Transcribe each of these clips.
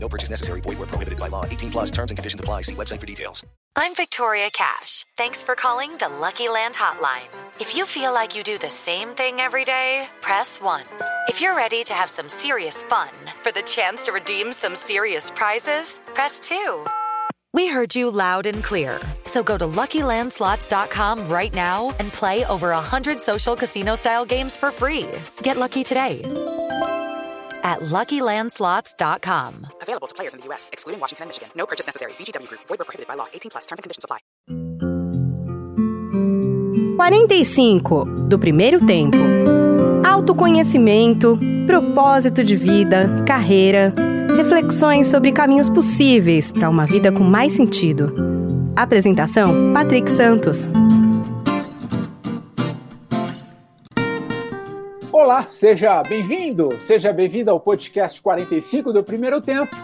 No purchase necessary. Void where prohibited by law. 18 plus terms and conditions apply. See website for details. I'm Victoria Cash. Thanks for calling the Lucky Land Hotline. If you feel like you do the same thing every day, press 1. If you're ready to have some serious fun for the chance to redeem some serious prizes, press 2. We heard you loud and clear. So go to LuckyLandSlots.com right now and play over 100 social casino-style games for free. Get lucky today at LuckyLandSlots.com. Available to players in the U.S., excluding Washington and Michigan. No purchase necessary. VGW Group. Void where prohibited by law. 18 plus. Terms and conditions apply. 45 do primeiro tempo. Autoconhecimento, propósito de vida, carreira, reflexões sobre caminhos possíveis para uma vida com mais sentido. Apresentação: Patrick Santos. Olá, seja bem-vindo, seja bem-vindo ao podcast 45 do Primeiro Tempo.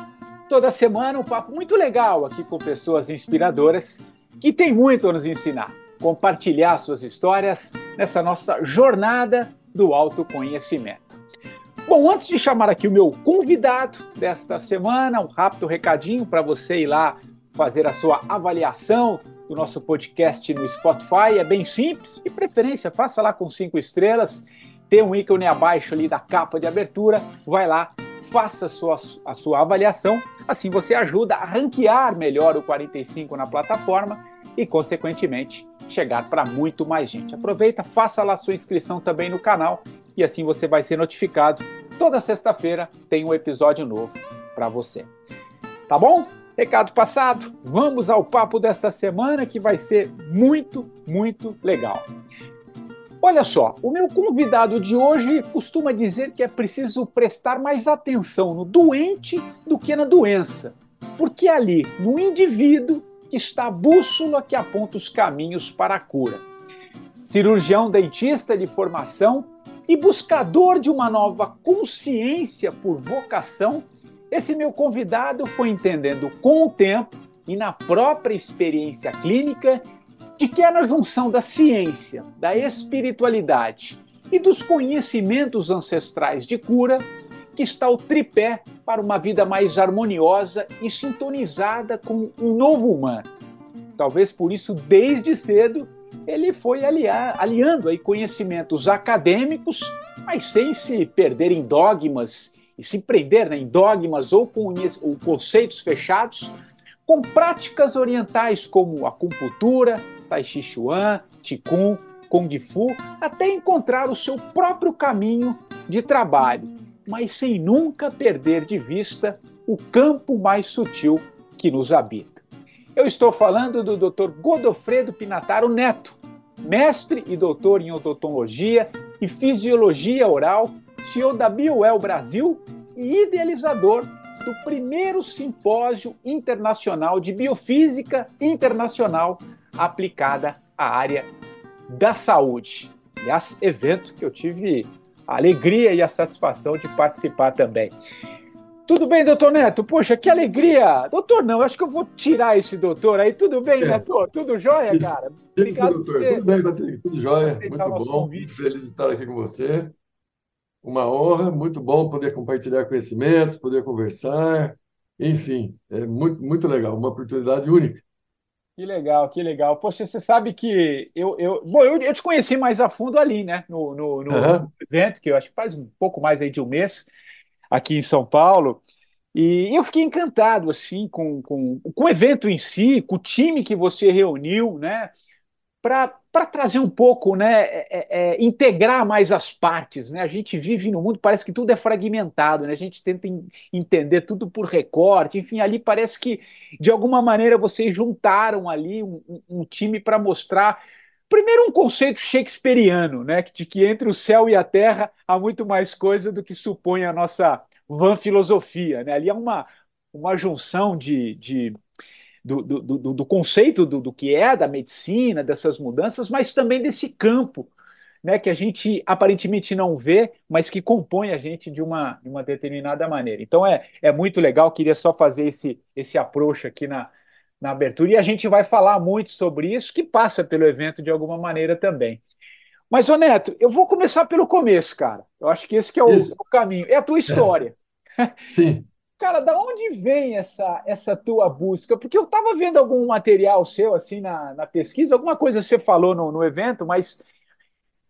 Toda semana um papo muito legal aqui com pessoas inspiradoras que têm muito a nos ensinar. Compartilhar suas histórias nessa nossa jornada do autoconhecimento. Bom, antes de chamar aqui o meu convidado desta semana, um rápido recadinho para você ir lá fazer a sua avaliação do nosso podcast no Spotify. É bem simples, de preferência, faça lá com cinco estrelas tem um ícone abaixo ali da capa de abertura, vai lá, faça a sua, a sua avaliação, assim você ajuda a ranquear melhor o 45 na plataforma e, consequentemente, chegar para muito mais gente. Aproveita, faça lá sua inscrição também no canal e assim você vai ser notificado. Toda sexta-feira tem um episódio novo para você. Tá bom? Recado passado, vamos ao papo desta semana que vai ser muito, muito legal. Olha só, o meu convidado de hoje costuma dizer que é preciso prestar mais atenção no doente do que na doença, porque é ali, no indivíduo, que está a bússola que aponta os caminhos para a cura. Cirurgião dentista de formação e buscador de uma nova consciência por vocação, esse meu convidado foi entendendo com o tempo e na própria experiência clínica de que é na junção da ciência, da espiritualidade e dos conhecimentos ancestrais de cura que está o tripé para uma vida mais harmoniosa e sintonizada com um novo humano. Talvez por isso, desde cedo, ele foi aliar, aliando aí conhecimentos acadêmicos, mas sem se perder em dogmas e se prender né, em dogmas ou ou conceitos fechados, com práticas orientais como acupuntura, Tai Chi Chuan, Qigong, Kung Fu, até encontrar o seu próprio caminho de trabalho, mas sem nunca perder de vista o campo mais sutil que nos habita. Eu estou falando do Dr. Godofredo Pinataro Neto, mestre e doutor em odontologia e fisiologia oral, CEO da Bioel Brasil e idealizador do primeiro simpósio internacional de biofísica internacional aplicada à área da saúde. Aliás, evento que eu tive a alegria e a satisfação de participar também. Tudo bem, doutor Neto? Poxa, que alegria! Doutor, não, acho que eu vou tirar esse doutor aí. Tudo bem, é. Neto? Tudo jóia, cara? Obrigado doutor. Você, Tudo bem, Patrick? Tudo jóia. Muito bom. Convite. Feliz de estar aqui com você. Uma honra, muito bom poder compartilhar conhecimentos, poder conversar. Enfim, é muito, muito legal, uma oportunidade única. Que legal, que legal. Poxa, você sabe que eu, eu, bom, eu, eu te conheci mais a fundo ali, né? No, no, no uhum. evento, que eu acho que faz um pouco mais aí de um mês, aqui em São Paulo. E eu fiquei encantado, assim, com, com, com o evento em si, com o time que você reuniu, né? Para trazer um pouco, né, é, é, é, integrar mais as partes, né? A gente vive no mundo, parece que tudo é fragmentado, né? A gente tenta entender tudo por recorte, enfim, ali parece que de alguma maneira vocês juntaram ali um, um time para mostrar primeiro um conceito shakespeariano, né, de que entre o céu e a terra há muito mais coisa do que supõe a nossa van filosofia, né? Ali é uma uma junção de, de do, do, do, do conceito do, do que é da medicina, dessas mudanças, mas também desse campo né, que a gente aparentemente não vê, mas que compõe a gente de uma, de uma determinada maneira. Então é, é muito legal, queria só fazer esse, esse approach aqui na, na abertura, e a gente vai falar muito sobre isso, que passa pelo evento de alguma maneira também. Mas, ô Neto, eu vou começar pelo começo, cara. Eu acho que esse que é o, o caminho. É a tua história. É. Sim. Cara, da onde vem essa, essa tua busca? Porque eu estava vendo algum material seu, assim, na, na pesquisa, alguma coisa você falou no, no evento, mas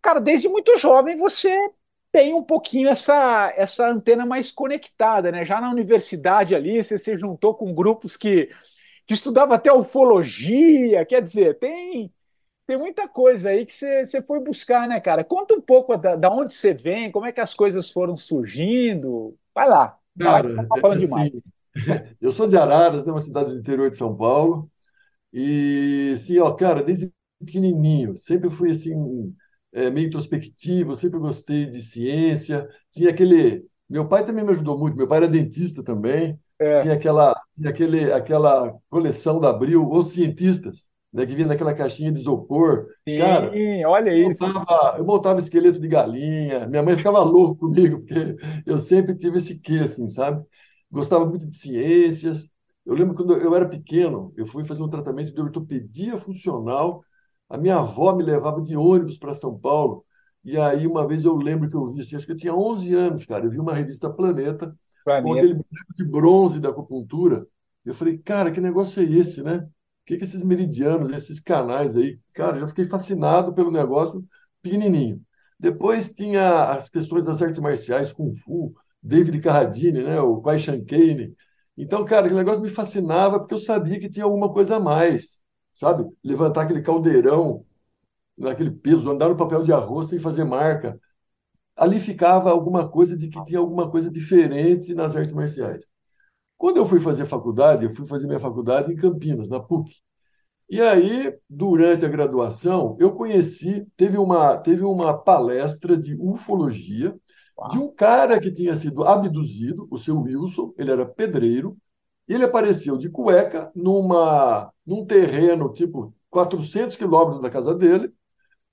cara, desde muito jovem você tem um pouquinho essa, essa antena mais conectada, né? Já na universidade ali, você se juntou com grupos que, que estudavam até ufologia, quer dizer, tem, tem muita coisa aí que você, você foi buscar, né, cara? Conta um pouco da, da onde você vem, como é que as coisas foram surgindo. Vai lá. Cara, vai, tá falando assim, demais. Eu sou de Araras, né, uma cidade do interior de São Paulo, e sim, ó, cara, desde pequenininho, sempre fui assim é, meio introspectivo, sempre gostei de ciência. Tinha aquele. Meu pai também me ajudou muito, meu pai era dentista também. É. Tinha, aquela, tinha aquele, aquela coleção da Abril, Os Cientistas, né, que vinha naquela caixinha de isopor. Sim, Cara, olha eu isso. Montava, eu montava esqueleto de galinha, minha mãe ficava louca comigo, porque eu sempre tive esse quê, assim, sabe? Gostava muito de ciências. Eu lembro quando eu era pequeno, eu fui fazer um tratamento de ortopedia funcional a minha avó me levava de ônibus para São Paulo. E aí, uma vez eu lembro que eu vi, assim, acho que eu tinha 11 anos, cara. Eu vi uma revista Planeta, Planeta. com aquele boneco de bronze da acupuntura. Eu falei, cara, que negócio é esse, né? O que, que esses meridianos, esses canais aí? Cara, eu fiquei fascinado pelo negócio pequenininho. Depois tinha as questões das artes marciais, Kung Fu, David Carradine, né? o Kwai Shan Então, cara, aquele negócio me fascinava porque eu sabia que tinha alguma coisa a mais sabe? Levantar aquele caldeirão naquele peso, andar no papel de arroz sem fazer marca. Ali ficava alguma coisa de que tinha alguma coisa diferente nas artes marciais. Quando eu fui fazer faculdade, eu fui fazer minha faculdade em Campinas, na PUC. E aí, durante a graduação, eu conheci, teve uma, teve uma palestra de ufologia de um cara que tinha sido abduzido, o seu Wilson, ele era pedreiro, e ele apareceu de cueca numa, num terreno tipo 400 quilômetros da casa dele.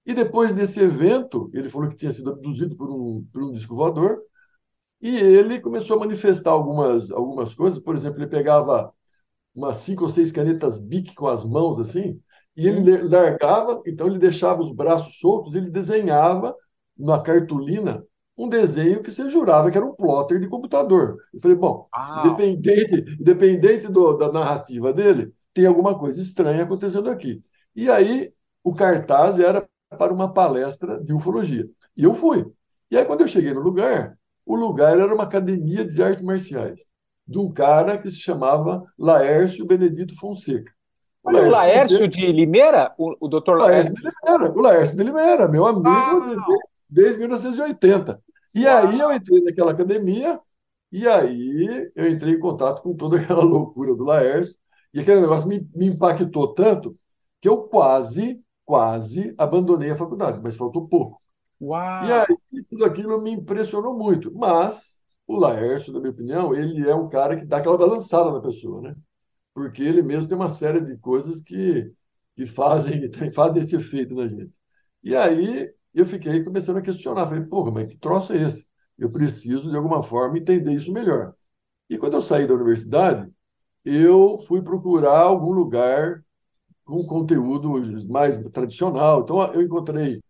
E depois desse evento, ele falou que tinha sido abduzido por um, por um disco voador. E ele começou a manifestar algumas, algumas coisas. Por exemplo, ele pegava umas cinco ou seis canetas Bic com as mãos assim, e ele largava, então ele deixava os braços soltos, ele desenhava na cartolina um desenho que você jurava que era um plotter de computador. Eu falei, bom, ah. independente, independente do, da narrativa dele, tem alguma coisa estranha acontecendo aqui. E aí o cartaz era para uma palestra de ufologia. E eu fui. E aí, quando eu cheguei no lugar, o lugar era uma academia de artes marciais, de um cara que se chamava Laércio Benedito Fonseca. O Laércio, Fonseca, de Limeira? O, o doutor Laércio de Limeira, o Laércio de Limeira, meu amigo ah. desde 1980. E Uau. aí eu entrei naquela academia, e aí eu entrei em contato com toda aquela loucura do Laércio, e aquele negócio me, me impactou tanto que eu quase, quase abandonei a faculdade, mas faltou pouco. Uau. E aí tudo aquilo me impressionou muito. Mas o Laércio, na minha opinião, ele é um cara que dá aquela balançada na pessoa, né? Porque ele mesmo tem uma série de coisas que, que fazem, fazem esse efeito na gente. E aí eu fiquei começando a questionar. Falei, porra, mas que troço é esse? Eu preciso, de alguma forma, entender isso melhor. E quando eu saí da universidade, eu fui procurar algum lugar com conteúdo mais tradicional. Então, eu encontrei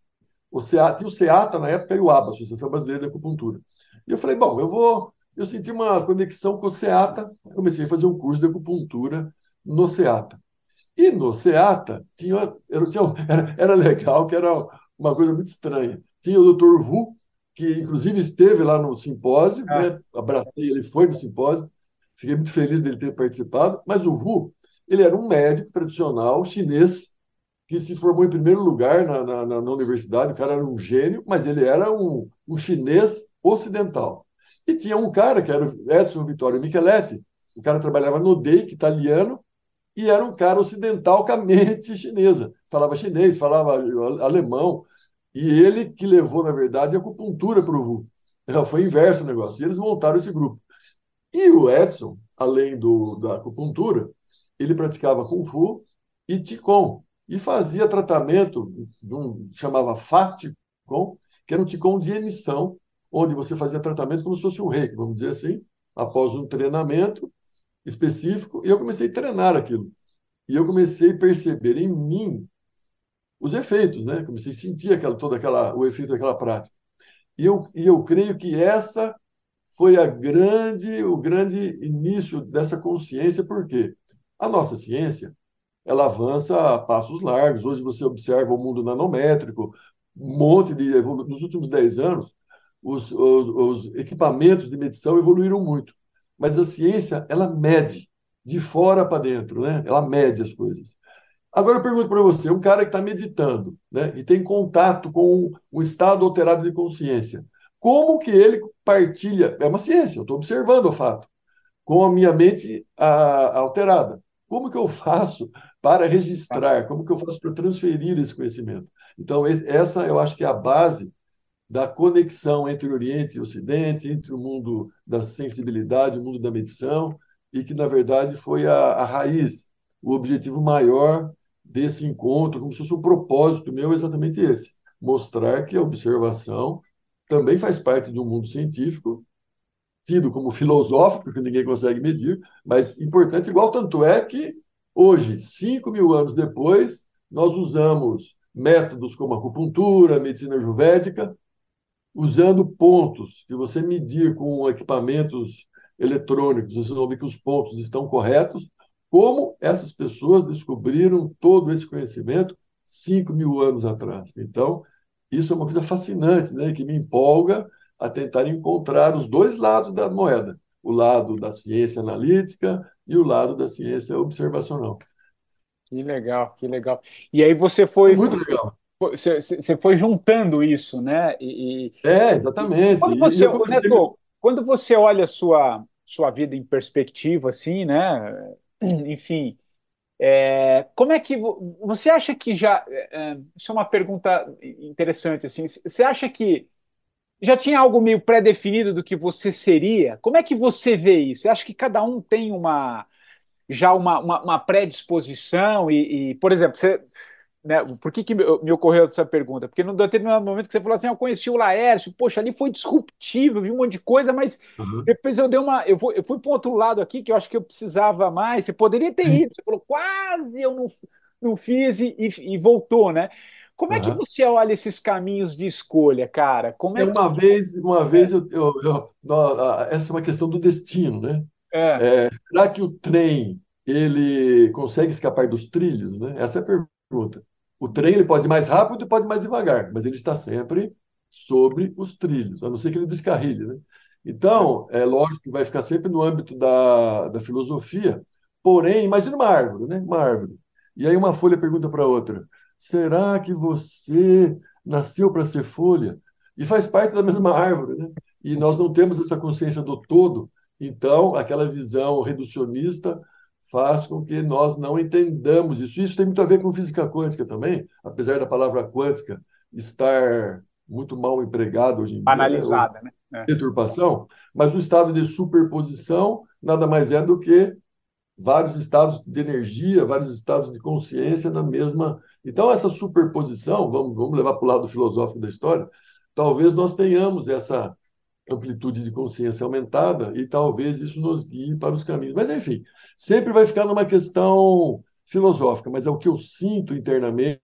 o tinha o SEATA na época e o ABA, Associação Brasileira de Acupuntura. E eu falei, bom, eu vou. Eu senti uma conexão com o SEATA, comecei a fazer um curso de acupuntura no SEATA. E no SEATA tinha, era, tinha, era, era legal que era uma coisa muito estranha. Tinha o doutor Vu, que inclusive esteve lá no simpósio, ah. né? abracei, ele foi no simpósio, fiquei muito feliz dele ter participado, mas o Vu, ele era um médico tradicional chinês, que se formou em primeiro lugar na, na, na universidade, o cara era um gênio, mas ele era um, um chinês ocidental. E tinha um cara, que era o Edson Vittorio Micheletti, o cara trabalhava no DEIC italiano, e era um cara ocidental com a mente chinesa. Falava chinês, falava alemão. E ele que levou, na verdade, a acupuntura para o VU. Foi inverso o negócio. E eles montaram esse grupo. E o Edson, além do, da acupuntura, ele praticava Kung Fu e Qigong, e fazia tratamento um chamava Fa Qigong, que era um Qigong de emissão, onde você fazia tratamento como se fosse um reiki, vamos dizer assim, após um treinamento específico, e eu comecei a treinar aquilo. E eu comecei a perceber em mim os efeitos, né? Comecei a sentir aquela, toda aquela, o efeito daquela prática. E eu, e eu creio que essa foi a grande, o grande início dessa consciência, porque a nossa ciência ela avança a passos largos. Hoje você observa o mundo nanométrico, um monte de nos últimos 10 anos, os, os, os, equipamentos de medição evoluíram muito, mas a ciência ela mede de fora para dentro, né? Ela mede as coisas. Agora eu pergunto para você, um cara que está meditando, né, e tem contato com um estado alterado de consciência, como que ele partilha? É uma ciência, eu estou observando o fato, com a minha mente a, alterada. Como que eu faço para registrar? Como que eu faço para transferir esse conhecimento? Então, essa eu acho que é a base da conexão entre o Oriente e o Ocidente, entre o mundo da sensibilidade, o mundo da medição, e que, na verdade, foi a, a raiz, o objetivo maior desse encontro, como se fosse um propósito meu, exatamente esse: mostrar que a observação também faz parte de um mundo científico, tido como filosófico, porque ninguém consegue medir, mas importante igual. Tanto é que hoje, cinco mil anos depois, nós usamos métodos como acupuntura, medicina ayurvédica, usando pontos que você medir com equipamentos eletrônicos, você vai ver que os pontos estão corretos, como essas pessoas descobriram todo esse conhecimento cinco mil anos atrás. Então, isso é uma coisa fascinante, né, que me empolga a tentar encontrar os dois lados da moeda, o lado da ciência analítica e o lado da ciência observacional. Que legal, que legal. E aí você foi. Muito legal. Você, você foi juntando isso, né? E, é, exatamente. Quando você, e Neto, quando você olha a sua, sua vida em perspectiva, assim, né? Enfim, é, como é que você acha que já? É, é, isso é uma pergunta interessante, assim. Você acha que já tinha algo meio pré-definido do que você seria? Como é que você vê isso? Você acha que cada um tem uma já uma, uma, uma predisposição e, e, por exemplo, você né, por que, que me ocorreu essa pergunta? Porque num determinado momento que você falou assim, eu conheci o Laércio, poxa, ali foi disruptivo, vi um monte de coisa, mas uhum. depois eu dei uma. Eu, vou, eu fui para um outro lado aqui que eu acho que eu precisava mais. Você poderia ter ido, você falou, quase eu não, não fiz e, e, e voltou, né? Como é que você olha esses caminhos de escolha, cara? Como é, é uma que... vez, uma vez eu, eu, eu, essa é uma questão do destino, né? É. É, será que o trem ele consegue escapar dos trilhos, né? Essa é a pergunta. O trem ele pode ir mais rápido e pode ir mais devagar, mas ele está sempre sobre os trilhos, a não ser que ele descarrilhe. Né? Então, é lógico que vai ficar sempre no âmbito da, da filosofia, porém, imagina uma árvore, né? uma árvore. E aí uma folha pergunta para outra, será que você nasceu para ser folha? E faz parte da mesma árvore, né? E nós não temos essa consciência do todo, então aquela visão reducionista faz com que nós não entendamos isso. Isso tem muito a ver com física quântica também, apesar da palavra quântica estar muito mal empregada hoje em Banalizada, dia. Banalizada, né? É. Deturpação. Mas o estado de superposição nada mais é do que vários estados de energia, vários estados de consciência na mesma. Então, essa superposição, vamos, vamos levar para o lado filosófico da história, talvez nós tenhamos essa amplitude de consciência aumentada e talvez isso nos guie para os caminhos. Mas, enfim, sempre vai ficar numa questão filosófica, mas é o que eu sinto internamente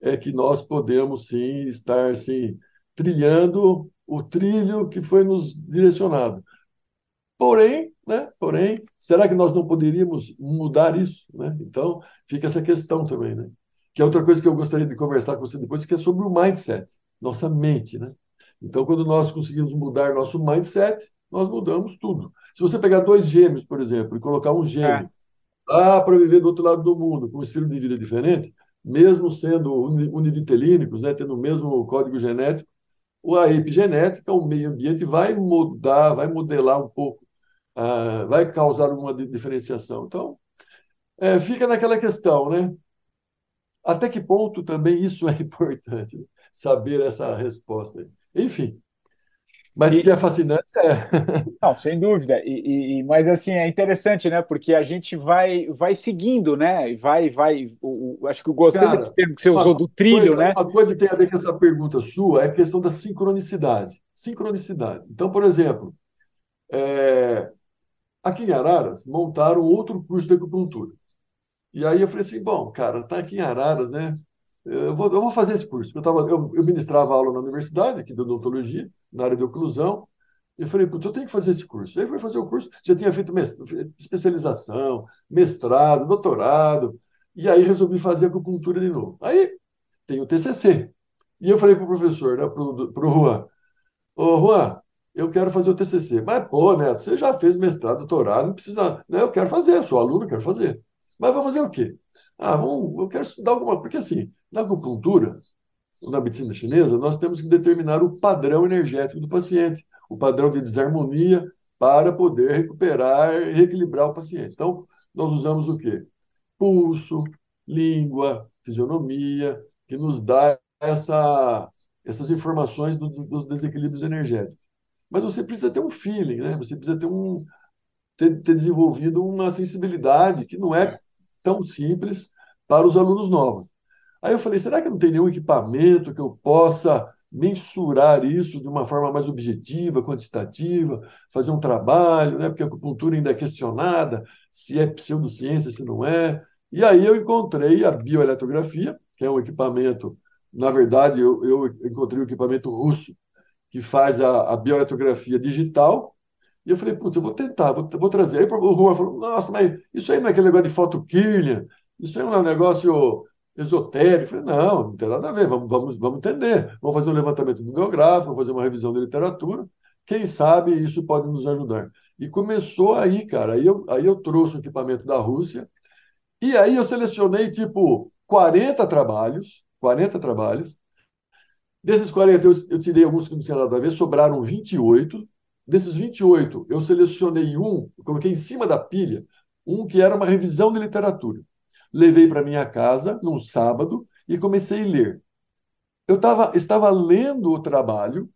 é que nós podemos sim estar sim, trilhando o trilho que foi nos direcionado. Porém, né, porém, será que nós não poderíamos mudar isso? Né? Então, fica essa questão também. Né? Que é outra coisa que eu gostaria de conversar com você depois, que é sobre o mindset, nossa mente. Né? Então, quando nós conseguimos mudar nosso mindset, nós mudamos tudo. Se você pegar dois gêmeos, por exemplo, e colocar um gêmeo é. lá para viver do outro lado do mundo, com um estilo de vida diferente, mesmo sendo univitelínicos, né, tendo o mesmo código genético, a epigenética, o meio ambiente vai mudar, vai modelar um pouco, uh, vai causar alguma diferenciação. Então, é, fica naquela questão, né? Até que ponto também isso é importante, saber essa resposta. Enfim, Mas e... que é fascinante, é. Não, sem dúvida. E, e, mas assim, é interessante, né? Porque a gente vai, vai seguindo, né? Vai, vai. O, o, acho que eu gostei Cara, desse termo que você usou do trilho, coisa, né? Uma coisa que tem a ver com essa pergunta sua é a questão da sincronicidade. Sincronicidade. Então, por exemplo, é, aqui em Araras montaram outro curso de acupuntura. E aí eu falei assim, bom, cara, tá aqui em Araras, né? Eu vou, eu vou fazer esse curso. Eu, tava, eu, eu ministrava aula na universidade, aqui de odontologia, na área de oclusão. Eu falei, puta, eu tenho que fazer esse curso. Aí fui fazer o curso, já tinha feito especialização, mestrado, doutorado, e aí resolvi fazer acupuntura de novo. Aí tem o TCC. E eu falei para o professor, né, para o Juan, ô Juan, eu quero fazer o TCC. Mas, pô, Neto, você já fez mestrado, doutorado, não precisa. Né, eu quero fazer, sou aluno, quero fazer. Mas vou fazer o quê? Ah, vamos, eu quero estudar alguma Porque, assim, na acupuntura, na medicina chinesa, nós temos que determinar o padrão energético do paciente, o padrão de desarmonia para poder recuperar e reequilibrar o paciente. Então, nós usamos o quê? Pulso, língua, fisionomia, que nos dá essa, essas informações do, dos desequilíbrios energéticos. Mas você precisa ter um feeling, né? Você precisa ter um ter, ter desenvolvido uma sensibilidade que não é tão simples para os alunos novos. Aí eu falei, será que não tem nenhum equipamento que eu possa mensurar isso de uma forma mais objetiva, quantitativa, fazer um trabalho, né? porque a acupuntura ainda é questionada, se é pseudociência, se não é. E aí eu encontrei a bioeletrografia, que é um equipamento, na verdade, eu, eu encontrei um equipamento russo que faz a, a bioeletrografia digital, e eu falei, putz, eu vou tentar, vou, vou trazer. Aí o Juan falou, nossa, mas isso aí não é aquele negócio de foto Kirlian, isso aí não é um negócio esotérico. Eu falei, não, não tem nada a ver, vamos, vamos, vamos entender. Vamos fazer um levantamento bibliográfico, vamos fazer uma revisão da literatura. Quem sabe isso pode nos ajudar. E começou aí, cara. Aí eu, aí eu trouxe o equipamento da Rússia, e aí eu selecionei, tipo, 40 trabalhos, 40 trabalhos. Desses 40, eu, eu tirei alguns que não tinham nada a ver, sobraram 28. Desses 28, eu selecionei um, coloquei em cima da pilha, um que era uma revisão de literatura. Levei para minha casa num sábado e comecei a ler. Eu tava, estava lendo o trabalho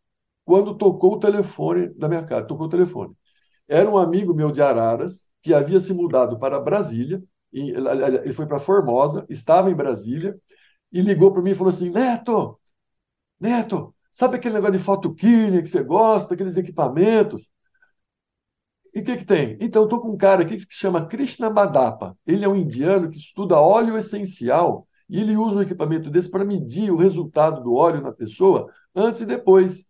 quando tocou o telefone da minha casa. Tocou o telefone. Era um amigo meu de Araras que havia se mudado para Brasília. Ele foi para Formosa, estava em Brasília e ligou para mim e falou assim: Neto, Neto, Sabe aquele negócio de foto que você gosta, aqueles equipamentos? E o que, que tem? Então, estou com um cara aqui que se chama Krishna Madapa. Ele é um indiano que estuda óleo essencial e ele usa um equipamento desse para medir o resultado do óleo na pessoa antes e depois.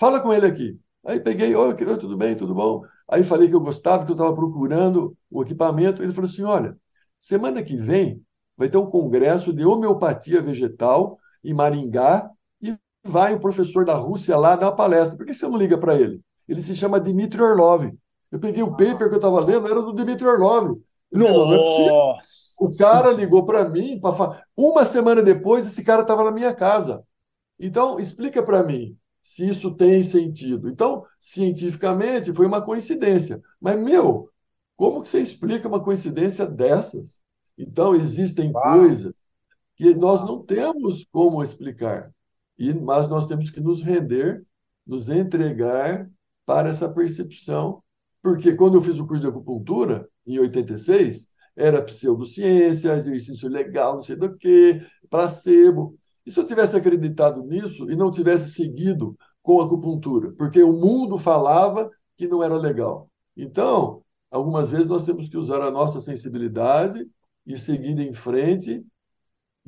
Fala com ele aqui. Aí peguei, oi, tudo bem, tudo bom? Aí falei que eu gostava, que eu estava procurando o equipamento. Ele falou assim: olha, semana que vem vai ter um congresso de homeopatia vegetal em Maringá vai o professor da Rússia lá dar uma palestra. Por que você não liga para ele? Ele se chama Dmitry Orlov. Eu peguei o paper que eu estava lendo, era do Dmitry Orlov. Nossa! o cara ligou para mim, pra... uma semana depois, esse cara estava na minha casa. Então, explica para mim se isso tem sentido. Então, cientificamente, foi uma coincidência. Mas, meu, como que você explica uma coincidência dessas? Então, existem coisas que nós não temos como explicar. E, mas nós temos que nos render, nos entregar para essa percepção, porque quando eu fiz o curso de acupuntura, em 86, era pseudociência, exercício legal, não sei do que, placebo. E se eu tivesse acreditado nisso e não tivesse seguido com a acupuntura? Porque o mundo falava que não era legal. Então, algumas vezes nós temos que usar a nossa sensibilidade e seguir em frente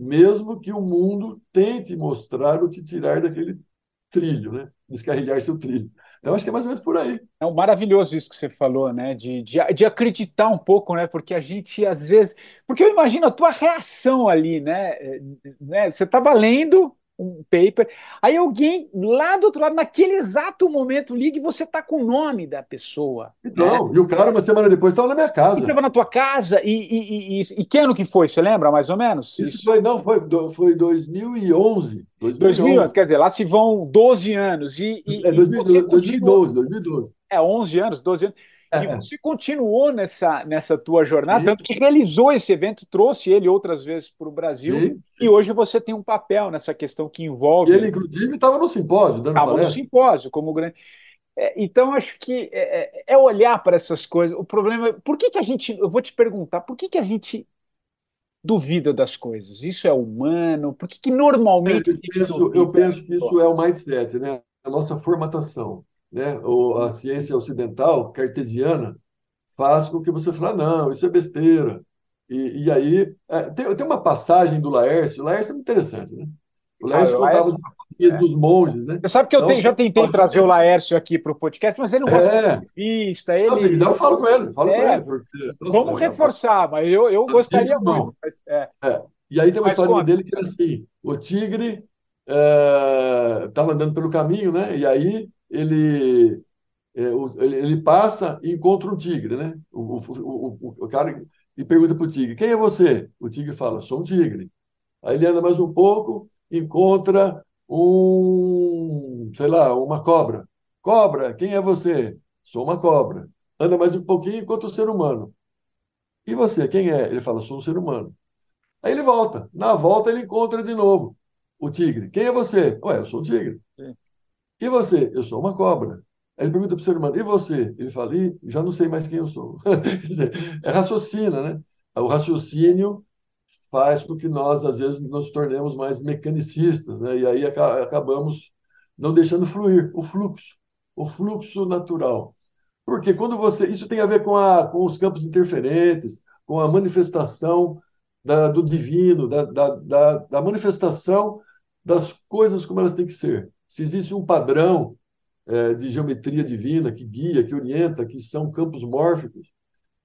mesmo que o mundo tente mostrar ou te tirar daquele trilho, né? descarrilhar seu trilho. Eu acho que é mais ou menos por aí. É um maravilhoso isso que você falou, né? De, de, de, acreditar um pouco, né? Porque a gente, às vezes. Porque eu imagino a tua reação ali, né? É, né? Você estava lendo, um paper. Aí alguém lá do outro lado, naquele exato momento, liga e você tá com o nome da pessoa. Então, né? e o cara, uma semana depois, estava na minha casa. Estava na tua casa. E, e, e, e, que ano que foi? Você lembra, mais ou menos? Isso, Isso foi, não, foi, foi 2011. 2011. 2011. Quer dizer, lá se vão 12 anos. E, e, é, 2012, 2012, 2012. É, 11 anos, 12 anos. E é. você continuou nessa, nessa tua jornada, tanto que realizou esse evento, trouxe ele outras vezes para o Brasil, Sim. e hoje você tem um papel nessa questão que envolve. E ele, inclusive, estava no simpósio, dando Estava no simpósio, como grande. É, então, acho que é, é, é olhar para essas coisas. O problema é, por que, que a gente, eu vou te perguntar, por que, que a gente duvida das coisas? Isso é humano? Por que, que normalmente. Eu penso, eu penso que isso é o mindset, né? a nossa formatação. Né? A ciência ocidental, cartesiana, faz com que você fale, ah, não, isso é besteira. E, e aí, é, tem, tem uma passagem do Laércio, o Laércio é muito interessante, né? O Laércio ah, contava Laércio, as é. dos monges, né? Você sabe que eu então, já tentei pode... trazer o Laércio aqui para o podcast, mas ele não gosta é. de entrevista. Ele... Não, se quiser, eu falo com ele. Falo é, com ele porque... Vamos reforçar, mas eu, eu gostaria muito. Mas, é. é. E aí tem uma mas história conta. dele que era assim: o tigre estava é, andando pelo caminho, né? E aí ele, ele, ele, passa e encontra um tigre, né? O, o, o, o cara e pergunta para o tigre: Quem é você? O tigre fala: Sou um tigre. Aí ele anda mais um pouco, encontra um, sei lá, uma cobra. Cobra, quem é você? Sou uma cobra. Anda mais um pouquinho, encontra um ser humano. E você, quem é? Ele fala: Sou um ser humano. Aí ele volta. Na volta ele encontra de novo o tigre. Quem é você? Ué, eu sou o tigre. E você? Eu sou uma cobra. Aí ele pergunta para o ser humano, e você? Ele fala, Ih, já não sei mais quem eu sou. Quer dizer, é raciocina, né? O raciocínio faz com que nós, às vezes, nos tornemos mais mecanicistas, né? E aí acabamos não deixando fluir o fluxo, o fluxo natural. Porque quando você. Isso tem a ver com, a, com os campos interferentes, com a manifestação da, do divino, da, da, da, da manifestação das coisas como elas têm que ser. Se existe um padrão é, de geometria divina que guia, que orienta, que são campos mórficos.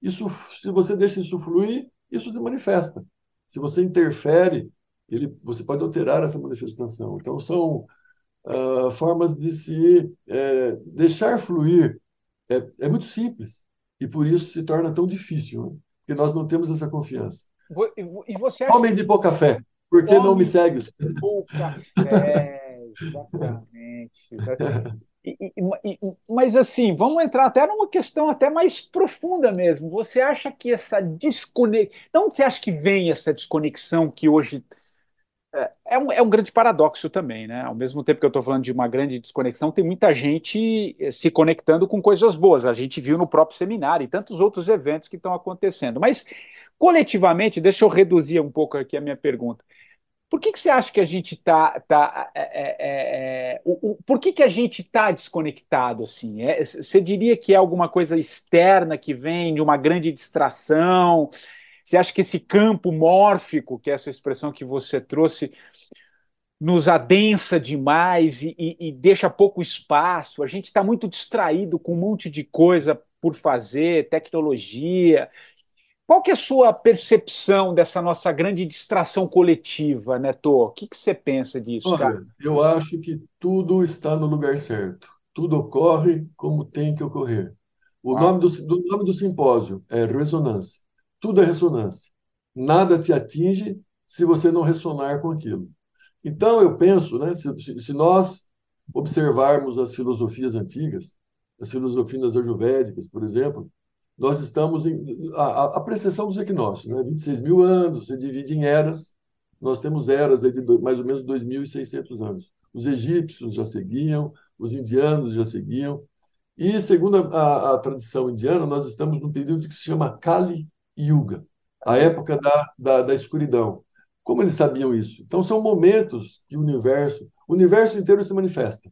Isso, se você deixa isso fluir, isso se manifesta. Se você interfere, ele, você pode alterar essa manifestação. Então, são uh, formas de se é, deixar fluir. É, é, muito simples. E por isso se torna tão difícil, né? porque nós não temos essa confiança. E você acha... Homem de pouca fé, por que Homem não me segue? Pouca fé, exatamente. mas assim, vamos entrar até numa questão até mais profunda mesmo. Você acha que essa desconexão. De onde você acha que vem essa desconexão que hoje. É, é, um, é um grande paradoxo também, né? Ao mesmo tempo que eu estou falando de uma grande desconexão, tem muita gente eh, se conectando com coisas boas. A gente viu no próprio seminário e tantos outros eventos que estão acontecendo. Mas, coletivamente, deixa eu reduzir um pouco aqui a minha pergunta. Por que, que você acha que a gente está. Tá, é, é, é, é por que, que a gente está desconectado assim? É, você diria que é alguma coisa externa que vem de uma grande distração? Você acha que esse campo mórfico, que é essa expressão que você trouxe, nos adensa demais e, e, e deixa pouco espaço? A gente está muito distraído com um monte de coisa por fazer, tecnologia, qual que é a sua percepção dessa nossa grande distração coletiva, Neto? O que, que você pensa disso? Olha, cara? eu acho que tudo está no lugar certo. Tudo ocorre como tem que ocorrer. O ah. nome do, do, nome do simpósio é ressonância. Tudo é ressonância. Nada te atinge se você não ressonar com aquilo. Então, eu penso, né, se, se nós observarmos as filosofias antigas, as filosofias ayurvédicas, por exemplo, nós estamos em a, a precessão dos equinócios, né? 26 mil anos, você divide em eras, nós temos eras de mais ou menos 2.600 anos. Os egípcios já seguiam, os indianos já seguiam, e segundo a, a tradição indiana, nós estamos num período que se chama Kali Yuga, a época da, da, da escuridão. Como eles sabiam isso? Então, são momentos que o universo, o universo inteiro se manifesta.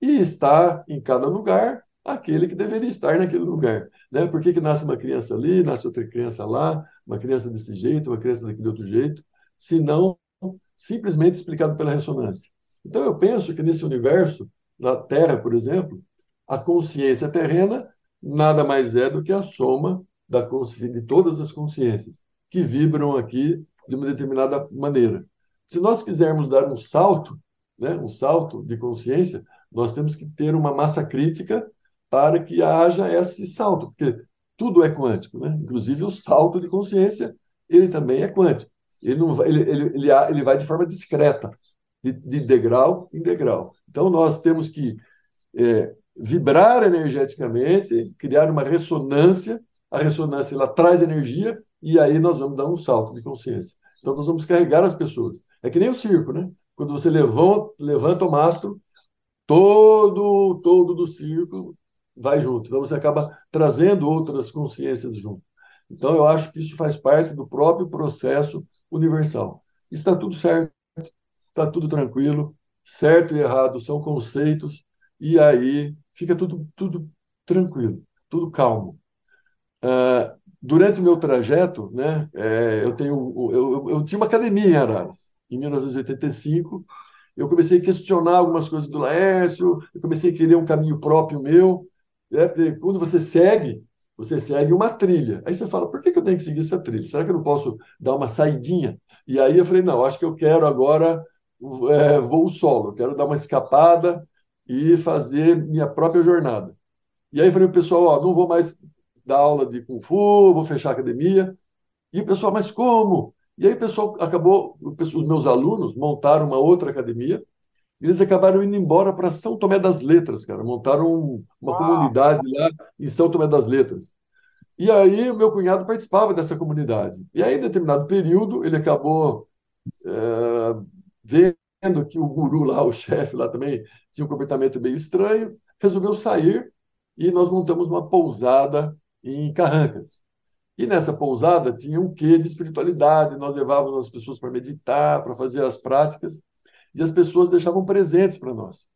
E está em cada lugar aquele que deveria estar naquele lugar. Né? Por que, que nasce uma criança ali, nasce outra criança lá, uma criança desse jeito, uma criança daquele outro jeito, se não simplesmente explicado pela ressonância. Então eu penso que nesse universo, na Terra, por exemplo, a consciência terrena nada mais é do que a soma da de todas as consciências que vibram aqui de uma determinada maneira. Se nós quisermos dar um salto, né, um salto de consciência, nós temos que ter uma massa crítica para que haja esse salto, porque tudo é quântico, né? Inclusive o salto de consciência, ele também é quântico. Ele, não vai, ele, ele, ele, ele vai de forma discreta, de, de degrau em degrau. Então nós temos que é, vibrar energeticamente, criar uma ressonância. A ressonância ela traz energia e aí nós vamos dar um salto de consciência. Então nós vamos carregar as pessoas. É que nem o circo, né? Quando você levanta, levanta o mastro, todo, todo do círculo vai junto. Então você acaba trazendo outras consciências junto. Então eu acho que isso faz parte do próprio processo universal. Está tudo certo, está tudo tranquilo, certo e errado são conceitos, e aí fica tudo, tudo tranquilo, tudo calmo. Uh, durante o meu trajeto, né, é, eu, tenho, eu, eu, eu, tinha uma academia em Araras, em 1985. Eu comecei a questionar algumas coisas do Laércio, eu comecei a querer um caminho próprio meu. Né, quando você segue, você segue uma trilha. Aí você fala, por que, que eu tenho que seguir essa trilha? Será que eu não posso dar uma saidinha? E aí eu falei, não, acho que eu quero agora é, voo solo, eu quero dar uma escapada e fazer minha própria jornada. E aí eu falei, pessoal, ó, não vou mais dar aula de Kung Fu, vou fechar a academia. E o pessoal, mas como? E aí o pessoal acabou, os meus alunos montaram uma outra academia, eles acabaram indo embora para São Tomé das Letras, cara. Montaram uma Uau. comunidade lá em São Tomé das Letras. E aí o meu cunhado participava dessa comunidade. E aí, em determinado período, ele acabou é, vendo que o guru lá, o chefe lá também, tinha um comportamento meio estranho, resolveu sair e nós montamos uma pousada em Carrancas. E nessa pousada tinha um quê de espiritualidade, nós levávamos as pessoas para meditar, para fazer as práticas, e as pessoas deixavam presentes para nós.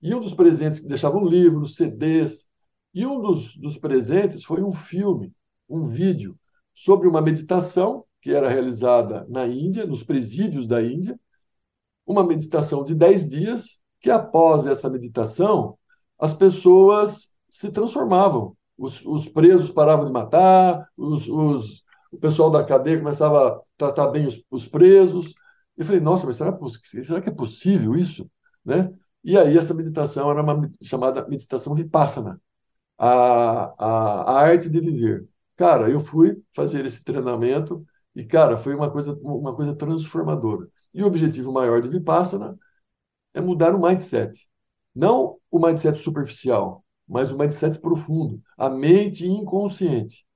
E um dos presentes que deixavam livros, CDs, e um dos, dos presentes foi um filme, um vídeo, sobre uma meditação que era realizada na Índia, nos presídios da Índia, uma meditação de 10 dias, que após essa meditação, as pessoas se transformavam, os, os presos paravam de matar, os, os, o pessoal da cadeia começava a tratar bem os, os presos. Eu falei, nossa, mas será, será que é possível isso? Né? E aí essa meditação era uma chamada meditação vipassana, a, a, a arte de viver. Cara, eu fui fazer esse treinamento e, cara, foi uma coisa, uma coisa transformadora. E o objetivo maior de Vipassana é mudar o mindset. Não o mindset superficial, mas o mindset profundo, a mente inconsciente,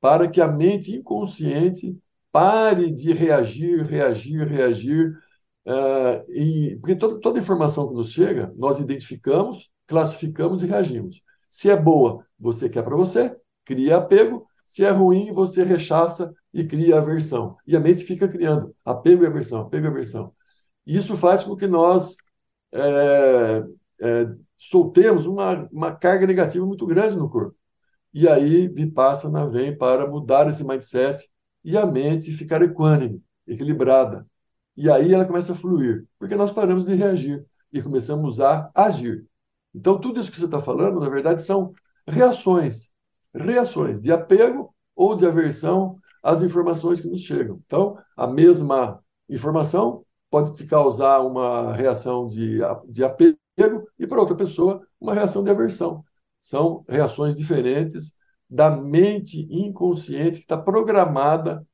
para que a mente inconsciente pare de reagir, reagir, reagir. Uh, porque toda, toda informação que nos chega, nós identificamos, classificamos e reagimos. Se é boa, você quer para você, cria apego. Se é ruim, você rechaça e cria aversão. E a mente fica criando apego e aversão, apego e aversão. Isso faz com que nós é, é, soltemos uma, uma carga negativa muito grande no corpo. E aí Vipassana vem para mudar esse mindset e a mente ficar equânime, equilibrada. E aí ela começa a fluir, porque nós paramos de reagir e começamos a agir. Então, tudo isso que você está falando, na verdade, são reações. Reações de apego ou de aversão às informações que nos chegam. Então, a mesma informação pode te causar uma reação de, de apego e para outra pessoa uma reação de aversão. São reações diferentes da mente inconsciente que está programada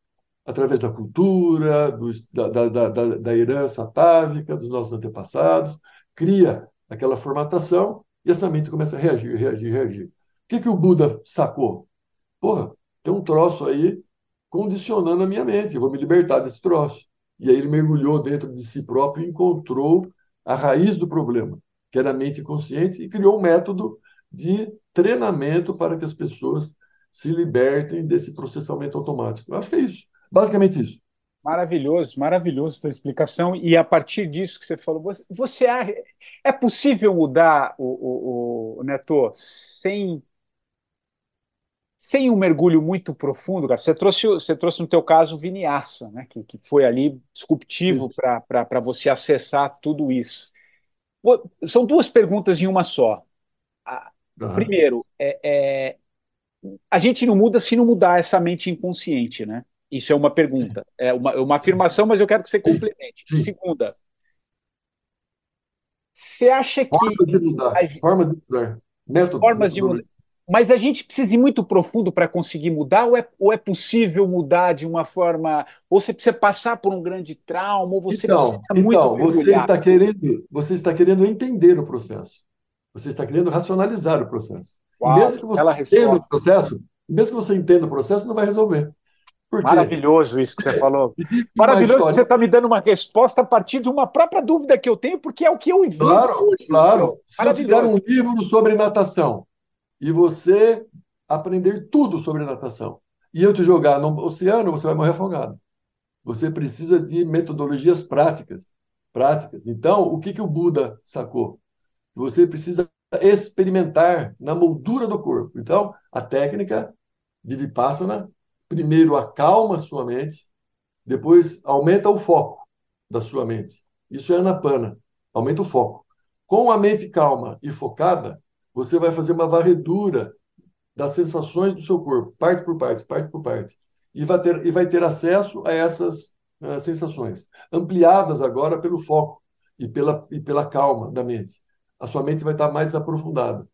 através da cultura, do, da, da, da, da herança atávica dos nossos antepassados, cria aquela formatação e essa mente começa a reagir, reagir, reagir. O que, que o Buda sacou? Porra, tem um troço aí condicionando a minha mente, eu vou me libertar desse troço. E aí ele mergulhou dentro de si próprio e encontrou a raiz do problema que era a mente consciente, e criou um método de treinamento para que as pessoas se libertem desse processamento automático. Eu acho que é isso, basicamente isso. Maravilhoso, maravilhoso a tua explicação. E a partir disso que você falou, você, você é possível mudar o, o, o Neto sem sem um mergulho muito profundo, cara. Você trouxe, você trouxe no teu caso o Vinyasa, né? Que, que foi ali disruptivo para você acessar tudo isso. São duas perguntas em uma só. Uhum. Primeiro, é, é, a gente não muda se não mudar essa mente inconsciente, né? Isso é uma pergunta. É uma, uma afirmação, mas eu quero que você complemente. Segunda, você acha que. Formas de mudar. A, formas de mudar. Método, formas de mudar. Mas a gente precisa ir muito profundo para conseguir mudar, ou é, ou é possível mudar de uma forma. Ou você precisa passar por um grande trauma, ou você então, precisa então, muito. Você está, querendo, você está querendo entender o processo. Você está querendo racionalizar o processo. Uau, mesmo que você entenda o processo, mesmo que você entenda o processo, não vai resolver. Maravilhoso isso que você falou. Maravilhoso que você está me dando uma resposta a partir de uma própria dúvida que eu tenho, porque é o que eu vi. Claro, claro. Se eu te der um livro sobre natação e você aprender tudo sobre natação e eu te jogar no oceano, você vai morrer afogado. Você precisa de metodologias práticas. práticas. Então, o que, que o Buda sacou? Você precisa experimentar na moldura do corpo. Então, a técnica de Vipassana primeiro acalma sua mente, depois aumenta o foco da sua mente. Isso é anapana, aumenta o foco. Com a mente calma e focada, você vai fazer uma varredura das sensações do seu corpo, parte por parte, parte por parte, e vai ter, e vai ter acesso a essas uh, sensações, ampliadas agora pelo foco e pela, e pela calma da mente. A sua mente vai estar mais aprofundada.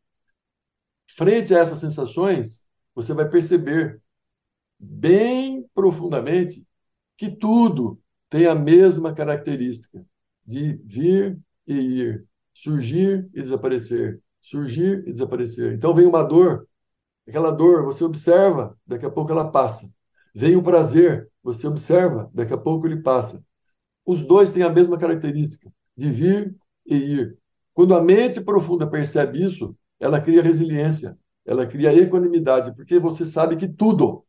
Frente a essas sensações, você vai perceber bem profundamente que tudo tem a mesma característica de vir e ir, surgir e desaparecer, surgir e desaparecer. Então vem uma dor, aquela dor você observa, daqui a pouco ela passa. Vem o prazer, você observa, daqui a pouco ele passa. Os dois têm a mesma característica de vir e ir. Quando a mente profunda percebe isso, ela cria resiliência, ela cria equanimidade, porque você sabe que tudo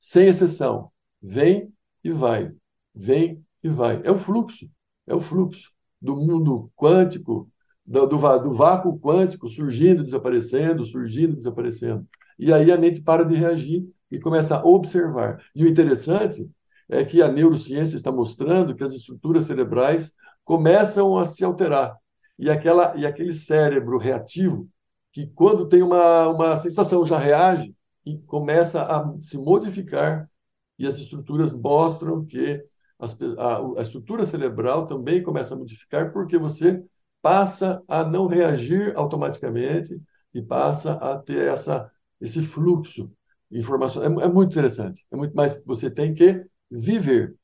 sem exceção. Vem e vai, vem e vai. É o fluxo, é o fluxo do mundo quântico, do, do, do vácuo quântico surgindo, desaparecendo, surgindo, desaparecendo. E aí a mente para de reagir e começa a observar. E o interessante é que a neurociência está mostrando que as estruturas cerebrais começam a se alterar. E, aquela, e aquele cérebro reativo, que quando tem uma, uma sensação já reage, e começa a se modificar e as estruturas mostram que as, a, a estrutura cerebral também começa a modificar porque você passa a não reagir automaticamente e passa a ter essa, esse fluxo de informação. É, é muito interessante. É muito mais você tem que viver.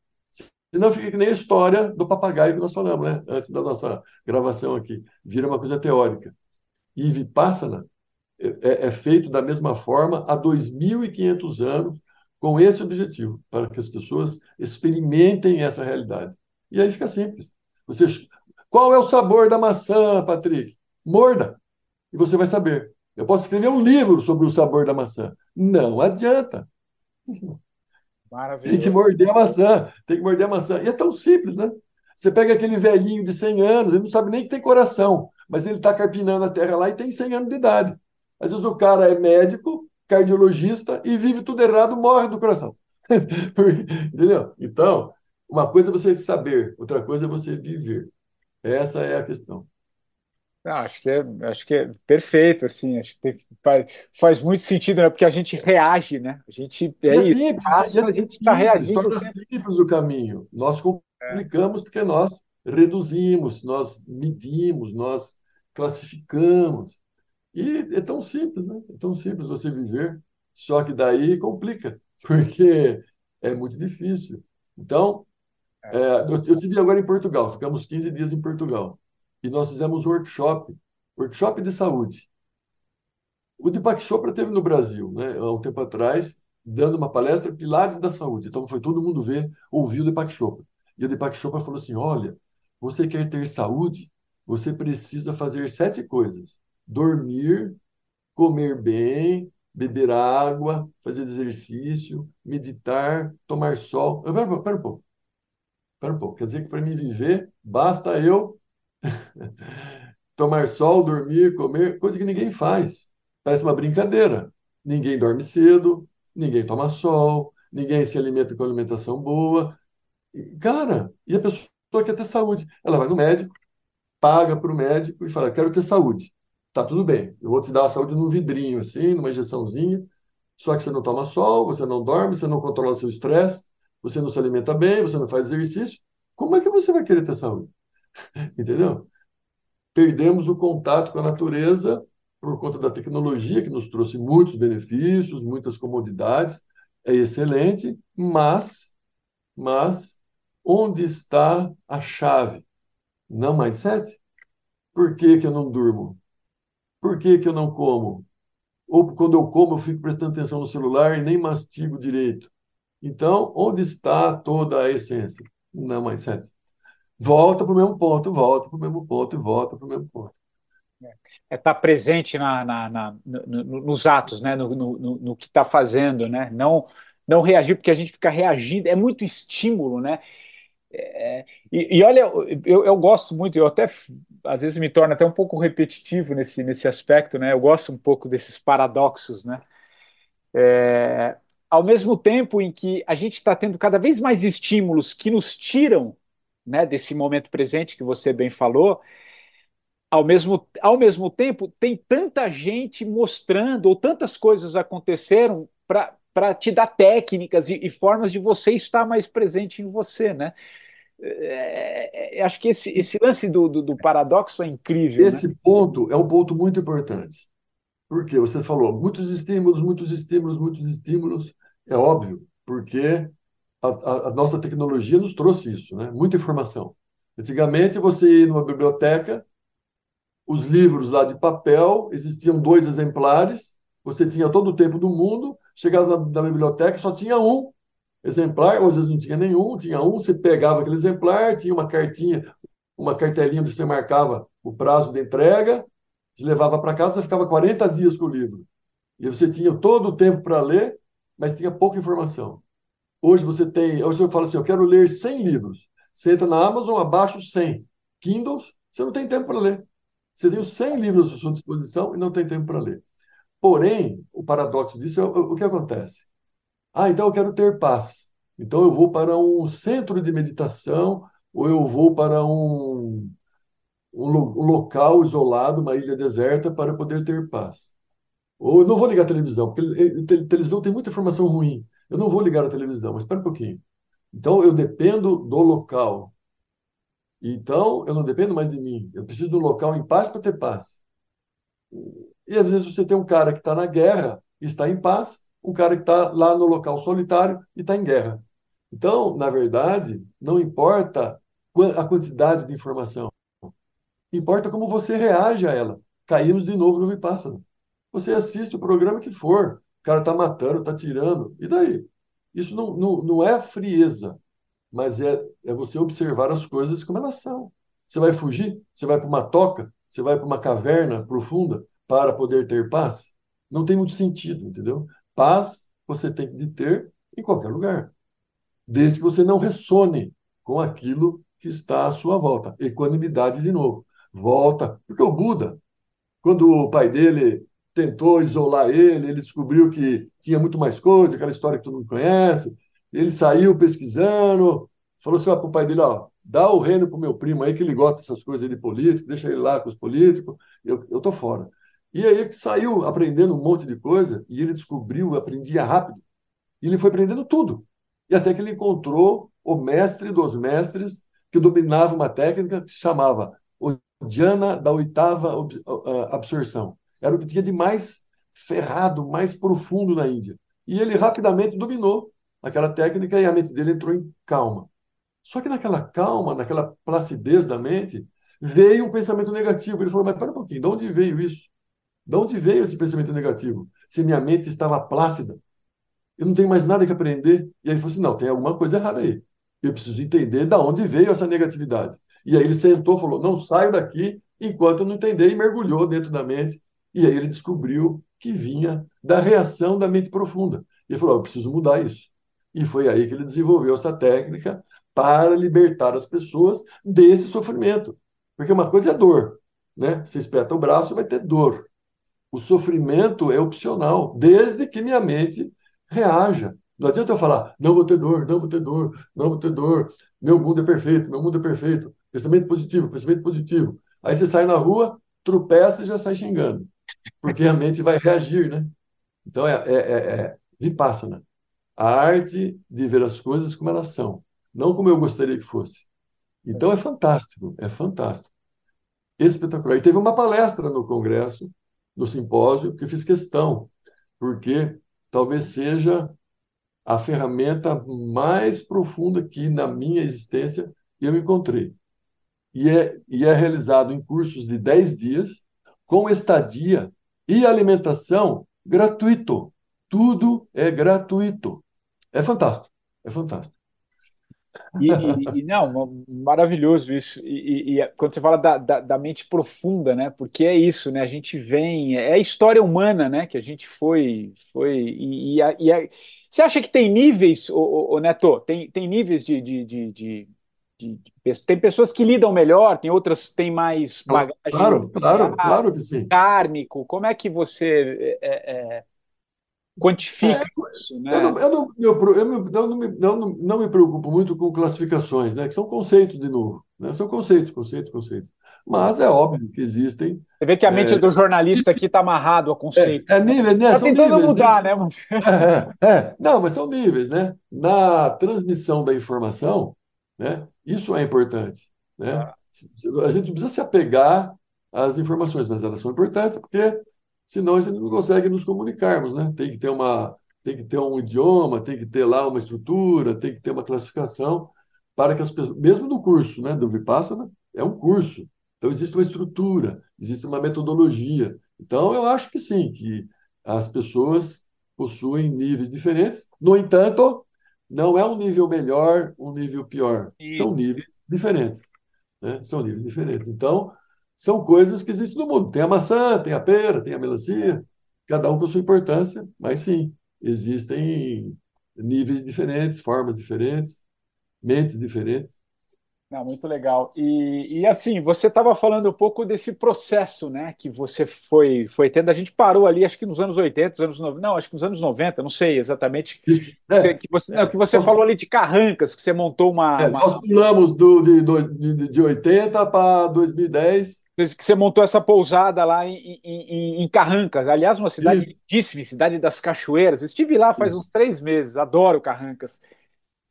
Senão fica que nem a história do papagaio que nós falamos, né? Antes da nossa gravação aqui. Vira uma coisa teórica. E Vipassana é, é feito da mesma forma há 2.500 anos, com esse objetivo, para que as pessoas experimentem essa realidade. E aí fica simples. Você, qual é o sabor da maçã, Patrick? Morda, e você vai saber. Eu posso escrever um livro sobre o sabor da maçã. Não adianta. Tem que morder a maçã, tem que morder a maçã. E é tão simples, né? Você pega aquele velhinho de 100 anos, ele não sabe nem que tem coração, mas ele está carpinando a terra lá e tem 100 anos de idade. Às vezes o cara é médico, cardiologista e vive tudo errado, morre do coração. Entendeu? Então, uma coisa é você saber, outra coisa é você viver. Essa é a questão. Não, acho que é, acho que é perfeito, assim, acho que tem, faz, faz muito sentido, né? Porque a gente reage, né? A gente é, é isso, simples, passa, é a gente está reagindo. Torna simples o caminho. Nós complicamos é. porque nós reduzimos, nós medimos, nós classificamos. E é tão simples, né? É tão simples você viver, só que daí complica, porque é muito difícil. Então, é, eu, eu tive agora em Portugal, ficamos 15 dias em Portugal, e nós fizemos um workshop, workshop de saúde. O Deepak Chopra teve no Brasil, né, há um tempo atrás, dando uma palestra Pilares da Saúde. Então foi todo mundo ver, ouvir o Deepak Chopra. E o Deepak Chopra falou assim: olha, você quer ter saúde, você precisa fazer sete coisas dormir, comer bem, beber água, fazer exercício, meditar, tomar sol. Espera um pouco. Espera um pouco. Quer dizer que para mim viver, basta eu tomar sol, dormir, comer, coisa que ninguém faz. Parece uma brincadeira. Ninguém dorme cedo, ninguém toma sol, ninguém se alimenta com alimentação boa. Cara, e a pessoa quer ter saúde. Ela vai no médico, paga para o médico e fala: Quero ter saúde tá tudo bem, eu vou te dar a saúde num vidrinho, assim, numa injeçãozinha, só que você não toma sol, você não dorme, você não controla seu estresse, você não se alimenta bem, você não faz exercício, como é que você vai querer ter saúde? Entendeu? Perdemos o contato com a natureza por conta da tecnologia, que nos trouxe muitos benefícios, muitas comodidades, é excelente, mas, mas, onde está a chave? Não mindset? Por que, que eu não durmo? Por que, que eu não como? Ou quando eu como, eu fico prestando atenção no celular e nem mastigo direito. Então, onde está toda a essência? Na mindset. Volta para o mesmo ponto, volta para o mesmo ponto e volta para o mesmo ponto. É estar tá presente na, na, na no, no, nos atos, né? no, no que está fazendo, né? não, não reagir, porque a gente fica reagindo, é muito estímulo, né? É, e, e, olha, eu, eu gosto muito, eu até às vezes me torno até um pouco repetitivo nesse, nesse aspecto, né? Eu gosto um pouco desses paradoxos, né? É, ao mesmo tempo em que a gente está tendo cada vez mais estímulos que nos tiram né, desse momento presente que você bem falou, ao mesmo, ao mesmo tempo tem tanta gente mostrando, ou tantas coisas aconteceram para te dar técnicas e, e, formas de você estar mais presente em você, né? É, é, acho que esse, esse lance do, do, do paradoxo é incrível. Esse né? ponto é um ponto muito importante. Porque você falou muitos estímulos, muitos estímulos, muitos estímulos. É óbvio, porque a, a, nossa tecnologia nos trouxe isso, né? Muita informação. Antigamente, você ia numa biblioteca, os livros lá de papel, existiam dois exemplares, você tinha todo o tempo do mundo, chegava na, na biblioteca, só tinha um exemplar, ou às vezes não tinha nenhum, tinha um, você pegava aquele exemplar, tinha uma cartinha, uma cartelinha onde você marcava o prazo de entrega, você levava para casa, você ficava 40 dias com o livro. E você tinha todo o tempo para ler, mas tinha pouca informação. Hoje você tem, hoje eu falo assim, eu quero ler 100 livros. Você entra na Amazon, abaixo 100 Kindles, você não tem tempo para ler. Você tem os 100 livros à sua disposição e não tem tempo para ler. Porém, o paradoxo disso é o, o que acontece. Ah, então eu quero ter paz. Então eu vou para um centro de meditação ou eu vou para um, um, um local isolado, uma ilha deserta, para poder ter paz. Ou eu não vou ligar a televisão, porque televisão tem muita informação ruim. Eu não vou ligar a televisão, mas espera um pouquinho. Então eu dependo do local. Então eu não dependo mais de mim. Eu preciso um local em paz para ter paz. E às vezes você tem um cara que está na guerra e está em paz, um cara que está lá no local solitário e está em guerra. Então, na verdade, não importa a quantidade de informação, importa como você reage a ela. Caímos de novo no Vipassana. Você assiste o programa que for, cara está matando, está tirando, e daí? Isso não, não, não é frieza, mas é, é você observar as coisas como elas são. Você vai fugir? Você vai para uma toca? Você vai para uma caverna profunda para poder ter paz? Não tem muito sentido, entendeu? Paz você tem que ter em qualquer lugar, desde que você não ressone com aquilo que está à sua volta. Equanimidade de novo. Volta, porque o Buda, quando o pai dele tentou isolar ele, ele descobriu que tinha muito mais coisa, aquela história que todo mundo conhece. Ele saiu pesquisando, falou assim para o pai dele, ó, dá o reino para o meu primo aí, que ele gosta dessas coisas de político, deixa ele lá com os políticos, eu, eu tô fora. E aí saiu aprendendo um monte de coisa e ele descobriu, aprendia rápido. E ele foi aprendendo tudo. E até que ele encontrou o mestre dos mestres que dominava uma técnica que se chamava o Dhyana da oitava absorção. Era o que tinha de mais ferrado, mais profundo na Índia. E ele rapidamente dominou aquela técnica e a mente dele entrou em calma. Só que naquela calma, naquela placidez da mente, veio um pensamento negativo. Ele falou: Mas pera um pouquinho, de onde veio isso? De onde veio esse pensamento negativo? Se minha mente estava plácida, eu não tenho mais nada que aprender. E aí ele falou assim: não, tem alguma coisa errada aí. Eu preciso entender de onde veio essa negatividade. E aí ele sentou falou: não saio daqui enquanto eu não entender, e mergulhou dentro da mente. E aí ele descobriu que vinha da reação da mente profunda. Ele falou: eu preciso mudar isso. E foi aí que ele desenvolveu essa técnica para libertar as pessoas desse sofrimento. Porque uma coisa é dor, né? Você espeta o braço, vai ter dor. O sofrimento é opcional, desde que minha mente reaja. Não adianta eu falar, não vou ter dor, não vou ter dor, não vou ter dor, meu mundo é perfeito, meu mundo é perfeito. Pensamento positivo, pensamento positivo. Aí você sai na rua, tropeça e já sai xingando, porque a mente vai reagir, né? Então é, é, é, é vipassana, a arte de ver as coisas como elas são, não como eu gostaria que fosse. Então é fantástico, é fantástico. Espetacular. E teve uma palestra no Congresso no simpósio, que fiz questão, porque talvez seja a ferramenta mais profunda que na minha existência eu encontrei. E é, e é realizado em cursos de 10 dias, com estadia e alimentação gratuito. Tudo é gratuito. é fantástico, é fantástico. E, e, e, não, maravilhoso isso. E, e quando você fala da, da, da, mente profunda, né? Porque é isso, né? A gente vem, é a história humana, né? Que a gente foi, foi. E, a, a, você acha que tem níveis, ô, Neto? Tem, tem níveis de, de, de, de, de, tem pessoas que lidam melhor, tem outras que têm mais bagagem. Claro, claro, claro que sim. Kármico. Como é que você é, é, quantifica é, isso, né? Eu, não, eu, não, eu, eu, não, me, não, não me preocupo muito com classificações, né? Que são conceitos de novo, né? São conceitos, conceitos, conceitos. Mas é óbvio que existem. Você vê que a mente é, do jornalista aqui está amarrado a conceito. É, é nível, né? Está tentando níveis, mudar, né? né? É, é, não, mas são níveis, né? Na transmissão da informação, né? Isso é importante, né? Ah. A gente precisa se apegar às informações, mas elas são importantes porque senão a gente não consegue nos comunicarmos, né? Tem que ter uma, tem que ter um idioma, tem que ter lá uma estrutura, tem que ter uma classificação para que as pessoas, mesmo no curso, né, do Vipassana, é um curso. Então existe uma estrutura, existe uma metodologia. Então eu acho que sim, que as pessoas possuem níveis diferentes. No entanto, não é um nível melhor, um nível pior. São níveis diferentes. Né? São níveis diferentes. Então, são coisas que existem no mundo. Tem a maçã, tem a pera, tem a melancia, cada um com sua importância, mas sim, existem níveis diferentes, formas diferentes, mentes diferentes. Não, muito legal. E, e assim, você estava falando um pouco desse processo, né, que você foi foi tendo. A gente parou ali, acho que nos anos 80, anos 90, não, acho que nos anos 90, não sei exatamente. É, que você, não, que você falou ali de Carrancas, que você montou uma. É, uma... Nós pulamos do, de, de, de 80 para 2010 que você montou essa pousada lá em, em, em Carrancas. Aliás, uma cidade lindíssima, cidade das cachoeiras. Estive lá faz Isso. uns três meses, adoro Carrancas.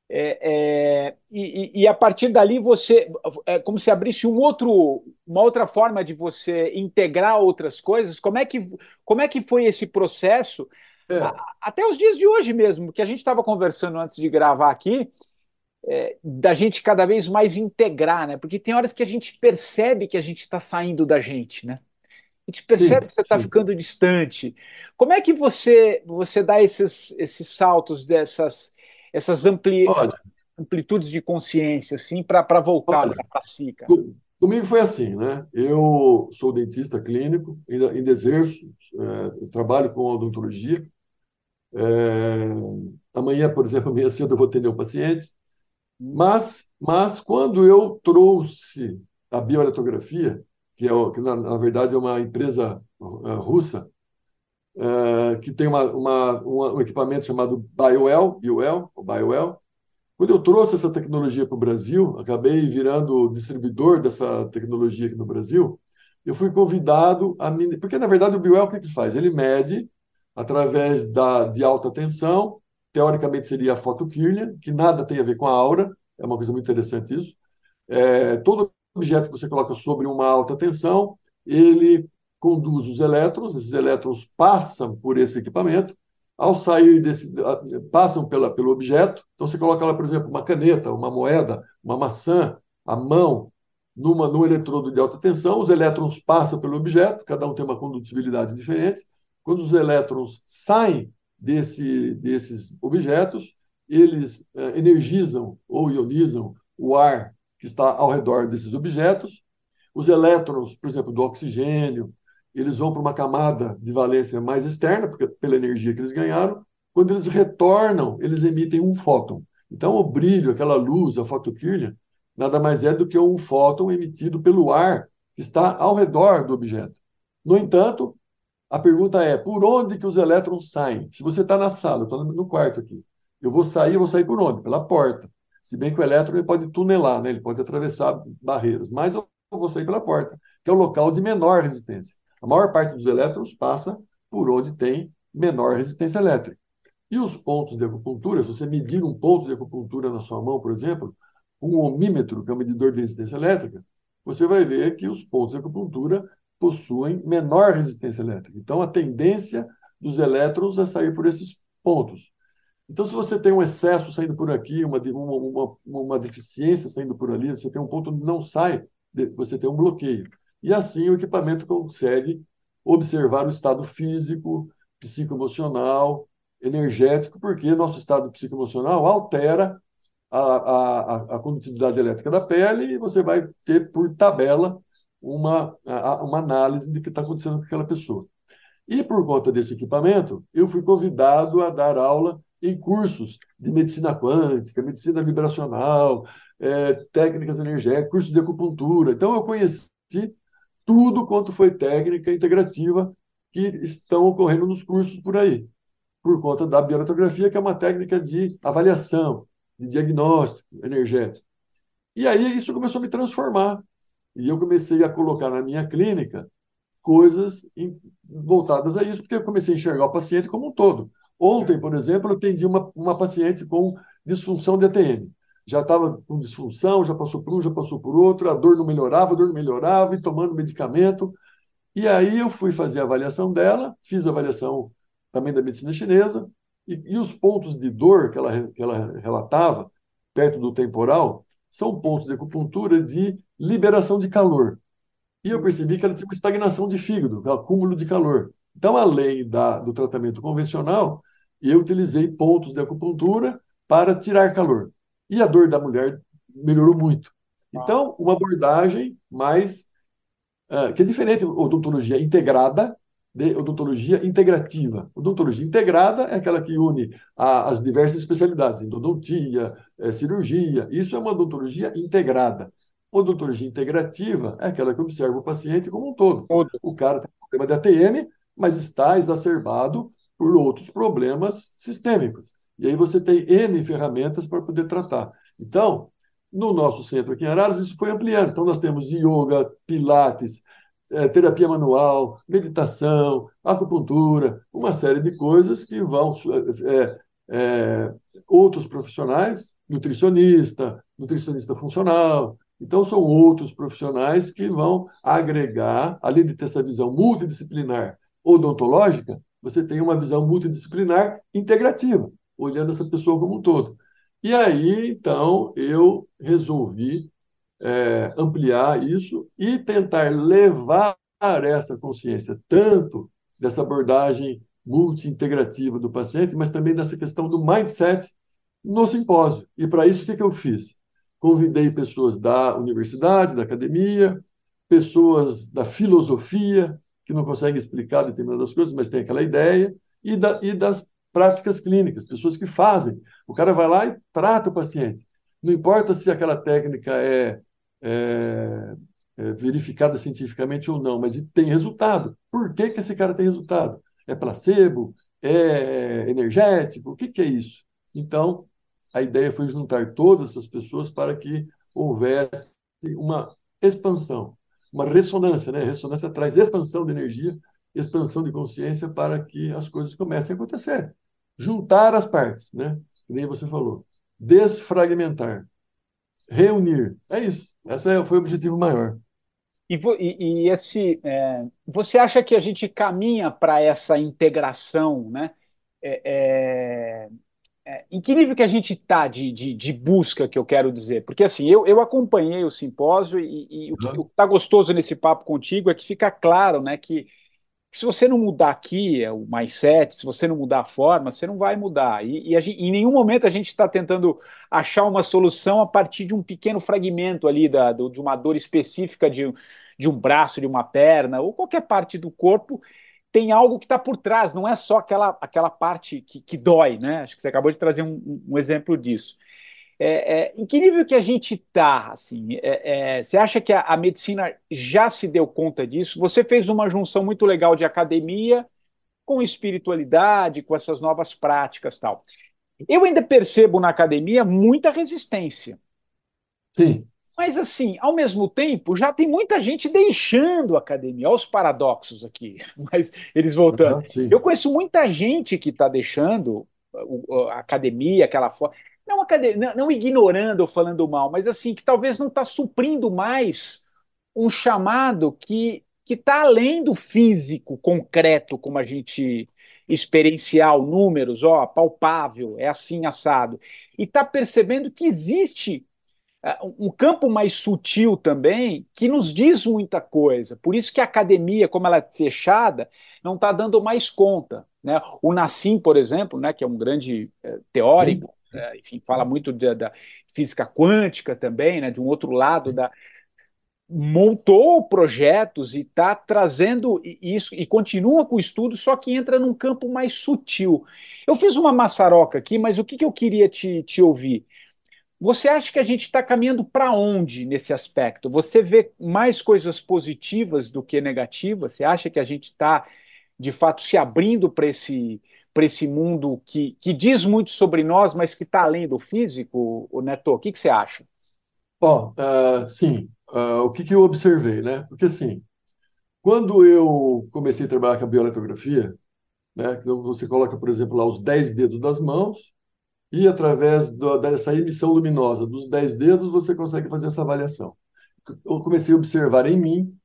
É, é, e, e, a partir dali você é como se abrisse um outro, uma outra forma de você integrar outras coisas. Como é que, como é que foi esse processo? É. A, até os dias de hoje mesmo, que a gente estava conversando antes de gravar aqui, é, da gente cada vez mais integrar, né? Porque tem horas que a gente percebe que a gente está saindo da gente, né? A gente percebe sim, que você está ficando distante. Como é que você você dá esses, esses saltos dessas essas ampli, olha, amplitudes de consciência assim para voltar para si, cara? Comigo foi assim, né? Eu sou dentista clínico, ainda, ainda exerço, é, trabalho com odontologia. É, amanhã, por exemplo, amanhã cedo eu vou atender um paciente mas, mas quando eu trouxe a bioletografia, que, é, que na, na verdade é uma empresa uh, russa, uh, que tem uma, uma, um equipamento chamado BioWell, ou BioWell, quando eu trouxe essa tecnologia para o Brasil, acabei virando distribuidor dessa tecnologia aqui no Brasil, eu fui convidado a... Porque, na verdade, o BioWell o que ele faz? Ele mede, através da, de alta tensão, teoricamente seria a foto Kirlian, que nada tem a ver com a aura, é uma coisa muito interessante isso. É, todo objeto que você coloca sobre uma alta tensão, ele conduz os elétrons, esses elétrons passam por esse equipamento, ao sair desse, passam pela, pelo objeto, então você coloca lá, por exemplo, uma caneta, uma moeda, uma maçã, a mão, numa, num eletrodo de alta tensão, os elétrons passam pelo objeto, cada um tem uma condutibilidade diferente, quando os elétrons saem desse, desses objetos, eles eh, energizam ou ionizam o ar que está ao redor desses objetos. Os elétrons, por exemplo, do oxigênio, eles vão para uma camada de valência mais externa, porque, pela energia que eles ganharam. Quando eles retornam, eles emitem um fóton. Então, o brilho, aquela luz, a fotoquília, nada mais é do que um fóton emitido pelo ar que está ao redor do objeto. No entanto, a pergunta é, por onde que os elétrons saem? Se você está na sala, estou no quarto aqui, eu vou sair, eu vou sair por onde? Pela porta. Se bem que o elétron ele pode tunelar, né? ele pode atravessar barreiras, mas eu vou sair pela porta, que é o local de menor resistência. A maior parte dos elétrons passa por onde tem menor resistência elétrica. E os pontos de acupuntura, se você medir um ponto de acupuntura na sua mão, por exemplo, um ohmímetro, que é um medidor de resistência elétrica, você vai ver que os pontos de acupuntura possuem menor resistência elétrica. Então, a tendência dos elétrons é sair por esses pontos. Então, se você tem um excesso saindo por aqui, uma, uma, uma, uma deficiência saindo por ali, você tem um ponto onde não sai, você tem um bloqueio. E assim o equipamento consegue observar o estado físico, psicoemocional energético, porque nosso estado psicoemocional altera a, a, a condutividade elétrica da pele e você vai ter, por tabela, uma, uma análise do que está acontecendo com aquela pessoa. E por conta desse equipamento, eu fui convidado a dar aula em cursos de medicina quântica, medicina vibracional, é, técnicas energéticas, cursos de acupuntura. Então, eu conheci tudo quanto foi técnica integrativa que estão ocorrendo nos cursos por aí, por conta da biometografia, que é uma técnica de avaliação, de diagnóstico energético. E aí isso começou a me transformar. E eu comecei a colocar na minha clínica coisas voltadas a isso, porque eu comecei a enxergar o paciente como um todo. Ontem, por exemplo, eu atendi uma, uma paciente com disfunção de ATM. Já estava com disfunção, já passou por um, já passou por outro, a dor não melhorava, a dor não melhorava, e tomando medicamento. E aí eu fui fazer a avaliação dela, fiz a avaliação também da medicina chinesa, e, e os pontos de dor que ela, que ela relatava, perto do temporal, são pontos de acupuntura de liberação de calor. E eu percebi que ela tinha uma estagnação de fígado, um acúmulo de calor. Então, além da, do tratamento convencional, eu utilizei pontos de acupuntura para tirar calor. E a dor da mulher melhorou muito. Então, uma abordagem mais. Uh, que é diferente odontologia integrada de odontologia integrativa. Odontologia integrada é aquela que une a, as diversas especialidades, endodontia, é, cirurgia. Isso é uma odontologia integrada. Odontologia integrativa é aquela que observa o paciente como um todo. O cara tem problema de ATM, mas está exacerbado por outros problemas sistêmicos. E aí você tem N ferramentas para poder tratar. Então, no nosso centro aqui em Araras, isso foi ampliando. Então, nós temos yoga, pilates, é, terapia manual, meditação, acupuntura, uma série de coisas que vão. É, é, outros profissionais, nutricionista, nutricionista funcional. Então, são outros profissionais que vão agregar, além de ter essa visão multidisciplinar odontológica, você tem uma visão multidisciplinar integrativa, olhando essa pessoa como um todo. E aí, então, eu resolvi é, ampliar isso e tentar levar essa consciência, tanto dessa abordagem multi-integrativa do paciente, mas também dessa questão do mindset no simpósio. E para isso, o que, que eu fiz? Convidei pessoas da universidade, da academia, pessoas da filosofia, que não conseguem explicar determinadas coisas, mas tem aquela ideia, e, da, e das práticas clínicas, pessoas que fazem. O cara vai lá e trata o paciente. Não importa se aquela técnica é, é, é verificada cientificamente ou não, mas tem resultado. Por que, que esse cara tem resultado? É placebo? É energético? O que, que é isso? Então, a ideia foi juntar todas essas pessoas para que houvesse uma expansão uma ressonância, né? Ressonância traz expansão de energia, expansão de consciência para que as coisas comecem a acontecer. Juntar as partes, né? Que nem você falou. Desfragmentar. Reunir. É isso. Esse é, foi o objetivo maior. E, e, e esse, é, você acha que a gente caminha para essa integração, né? É, é, é, em que nível que a gente está de, de, de, busca, que eu quero dizer? Porque assim, eu, eu acompanhei o simpósio e, e o que está gostoso nesse papo contigo é que fica claro né, que, que se você não mudar aqui é o mais sete, se você não mudar a forma, você não vai mudar. E, e gente, em nenhum momento a gente está tentando achar uma solução a partir de um pequeno fragmento ali da, do, de uma dor específica de, de um braço, de uma perna, ou qualquer parte do corpo tem algo que está por trás, não é só aquela, aquela parte que, que dói, né? Acho que você acabou de trazer um, um exemplo disso. É, é, em que nível que a gente está? Assim, é, é, você acha que a, a, medicina já se deu conta disso? Você fez uma junção muito legal de academia com espiritualidade, com essas novas práticas tal. Eu ainda percebo na academia muita resistência. Sim. Mas, assim, ao mesmo tempo, já tem muita gente deixando a academia. Olha os paradoxos aqui, mas eles voltando. Uhum, eu conheço muita gente que está deixando a academia, aquela forma. Não, academia, não, não ignorando ou falando mal, mas assim, que talvez não está suprindo mais um chamado que que está além do físico concreto, como a gente experiencial, números, ó, palpável, é assim assado, e está percebendo que existe é, um campo mais sutil também, que nos diz muita coisa. Por isso que a academia, como ela é fechada, não está dando mais conta. Né? O Nassim, por exemplo, né, que é um grande é, teórico, é, enfim, fala muito de, da física quântica também, né, de um outro lado da, montou projetos e está trazendo isso e continua com o estudo, só que entra num campo mais sutil. Eu fiz uma maçaroca aqui, mas o que, que eu queria te, te ouvir? Você acha que a gente está caminhando para onde nesse aspecto? Você vê mais coisas positivas do que negativas? Você acha que a gente está, de fato, se abrindo para esse, esse mundo que, que diz muito sobre nós, mas que está além do físico, o Neto? O que, que você acha? Bom, uh, sim, uh, o que, que eu observei, né? Porque assim, quando eu comecei a trabalhar com a bioletografia, né, então você coloca, por exemplo, lá os 10 dedos das mãos e através do, dessa emissão luminosa dos 10 dedos você consegue fazer essa avaliação. Eu comecei a observar em mim,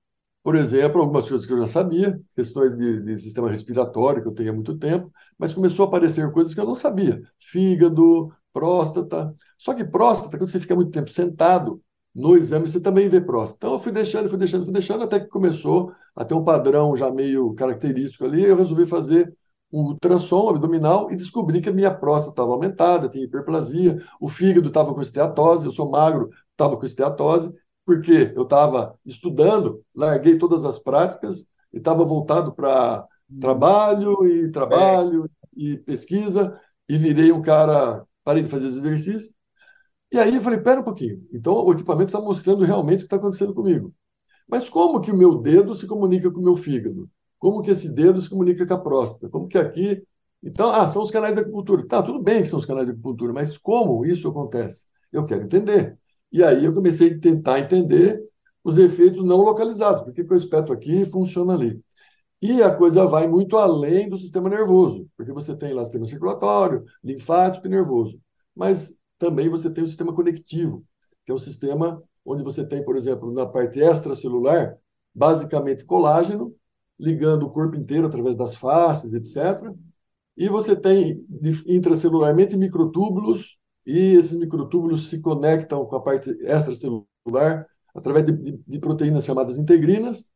por exemplo, algumas coisas que eu já sabia, questões de, de sistema respiratório que eu tenho há muito tempo, mas começou a aparecer coisas que eu não sabia. Fígado, próstata. Só que próstata, quando você fica muito tempo sentado, no exame você também vê próstata. Então eu fui deixando, fui deixando, fui deixando, até que começou a ter um padrão já meio característico ali. Eu resolvi fazer um ultrassom abdominal e descobri que a minha próstata estava aumentada, tinha hiperplasia, o fígado estava com esteatose, eu sou magro, estava com esteatose, porque eu estava estudando, larguei todas as práticas e estava voltado para trabalho e trabalho é. e pesquisa e virei um cara, parei de fazer exercícios e aí eu falei, pera um pouquinho. Então o equipamento está mostrando realmente o que está acontecendo comigo. Mas como que o meu dedo se comunica com o meu fígado? Como que esse dedo se comunica com a próstata? Como que aqui... Então, ah, são os canais da acupuntura. Tá, tudo bem que são os canais da acupuntura, mas como isso acontece? Eu quero entender. E aí eu comecei a tentar entender os efeitos não localizados. Por que, que eu espeto aqui funciona ali? E a coisa vai muito além do sistema nervoso, porque você tem lá sistema circulatório, linfático e nervoso. Mas também você tem o sistema conectivo, que é um sistema onde você tem, por exemplo, na parte extracelular, basicamente colágeno, ligando o corpo inteiro através das faces, etc. E você tem intracelularmente microtúbulos, e esses microtúbulos se conectam com a parte extracelular através de, de, de proteínas chamadas integrinas.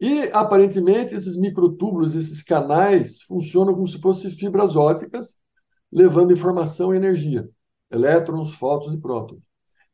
E, aparentemente, esses microtúbulos, esses canais, funcionam como se fossem fibras óticas, levando informação e energia elétrons, fótons e prótons.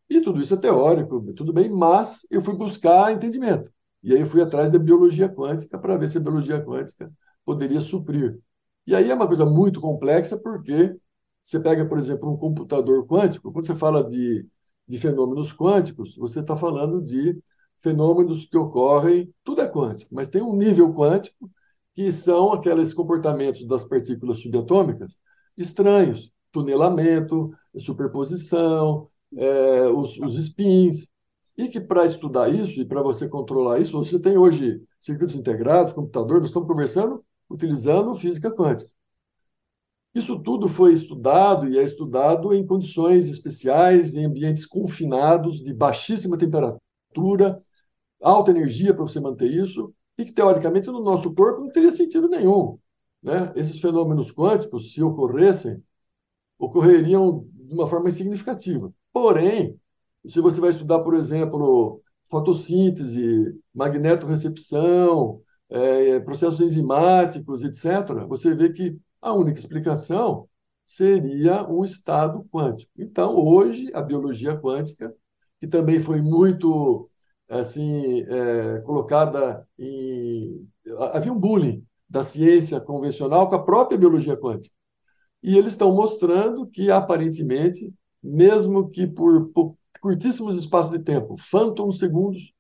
E tudo isso é teórico, tudo bem, mas eu fui buscar entendimento. E aí eu fui atrás da biologia quântica para ver se a biologia quântica poderia suprir. E aí é uma coisa muito complexa, porque você pega, por exemplo, um computador quântico, quando você fala de, de fenômenos quânticos, você está falando de fenômenos que ocorrem, tudo é quântico, mas tem um nível quântico que são aqueles comportamentos das partículas subatômicas estranhos, tunelamento, superposição, é, os, os spins. E que para estudar isso e para você controlar isso, você tem hoje circuitos integrados, computador, nós estamos conversando utilizando física quântica. Isso tudo foi estudado e é estudado em condições especiais, em ambientes confinados, de baixíssima temperatura, alta energia para você manter isso, e que, teoricamente, no nosso corpo não teria sentido nenhum. Né? Esses fenômenos quânticos, se ocorressem, ocorreriam de uma forma significativa. Porém, se você vai estudar, por exemplo, fotossíntese, magnetorrecepção, é, processos enzimáticos, etc., você vê que a única explicação seria um estado quântico. Então, hoje, a biologia quântica, que também foi muito assim é, colocada em... Havia um bullying da ciência convencional com a própria biologia quântica. E eles estão mostrando que, aparentemente, mesmo que por, curtíssimos espaços de tempo, phantom segundos,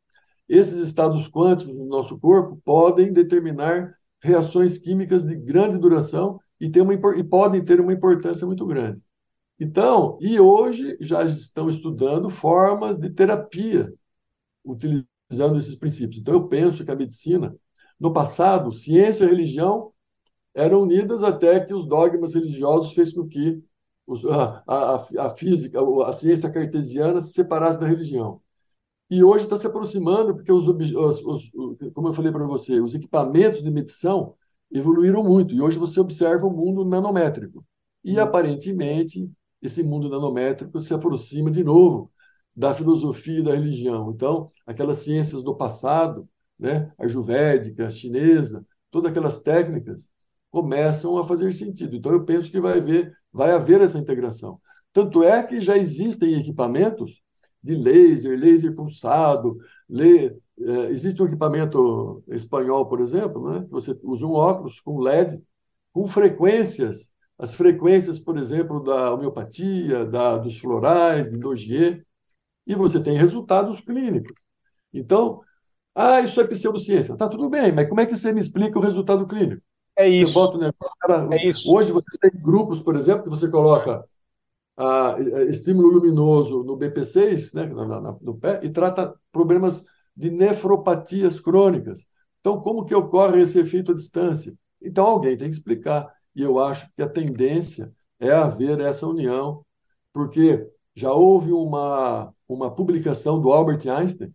esses estados quânticos no nosso corpo podem determinar reações químicas de grande duração e, ter uma, e podem ter uma importância muito grande. Então, e hoje já estão estudando formas de terapia utilizando esses princípios. Então, eu penso que a medicina, no passado, ciência e religião eram unidas até que os dogmas religiosos fez com que a, a, a física, a ciência cartesiana se separasse da religião. E hoje está se aproximando, porque, os, os, os como eu falei para você, os equipamentos de medição evoluíram muito. E hoje você observa o mundo nanométrico. E, hum. aparentemente, esse mundo nanométrico se aproxima de novo da filosofia e da religião. Então, aquelas ciências do passado, né, a ayurvédica, a chinesa, todas aquelas técnicas, começam a fazer sentido. Então, eu penso que vai haver, vai haver essa integração. Tanto é que já existem equipamentos de laser, laser pulsado, é, existe um equipamento espanhol, por exemplo, né? você usa um óculos com LED, com frequências, as frequências, por exemplo, da homeopatia, da, dos florais, de Dogier, e você tem resultados clínicos. Então, ah, isso é pseudociência. Tá tudo bem, mas como é que você me explica o resultado clínico? É isso. Você bota negócio, cara, é isso. Hoje você tem grupos, por exemplo, que você coloca ah, estímulo luminoso no BP6, né, na, na, no pé, e trata problemas de nefropatias crônicas. Então, como que ocorre esse efeito à distância? Então, alguém tem que explicar. E eu acho que a tendência é haver essa união, porque já houve uma, uma publicação do Albert Einstein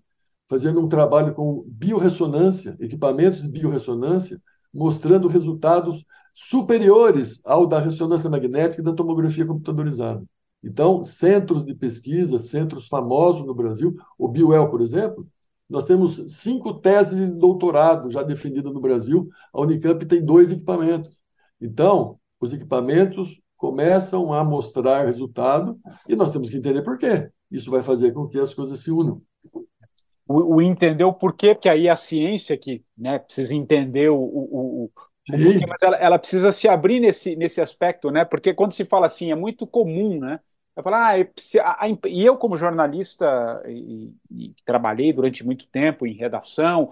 fazendo um trabalho com biorressonância, equipamentos de biorressonância, mostrando resultados superiores ao da ressonância magnética e da tomografia computadorizada. Então, centros de pesquisa, centros famosos no Brasil, o Bioel, por exemplo, nós temos cinco teses de doutorado já defendidas no Brasil. A Unicamp tem dois equipamentos. Então, os equipamentos começam a mostrar resultado e nós temos que entender por quê. Isso vai fazer com que as coisas se unam. O, o entender o porquê, porque aí a ciência que né, precisa entender o, o, o porquê, mas ela, ela, precisa se abrir nesse, nesse aspecto, né? Porque quando se fala assim, é muito comum, né? Eu falo, ah, a, a, e eu, como jornalista, e, e, trabalhei durante muito tempo em redação,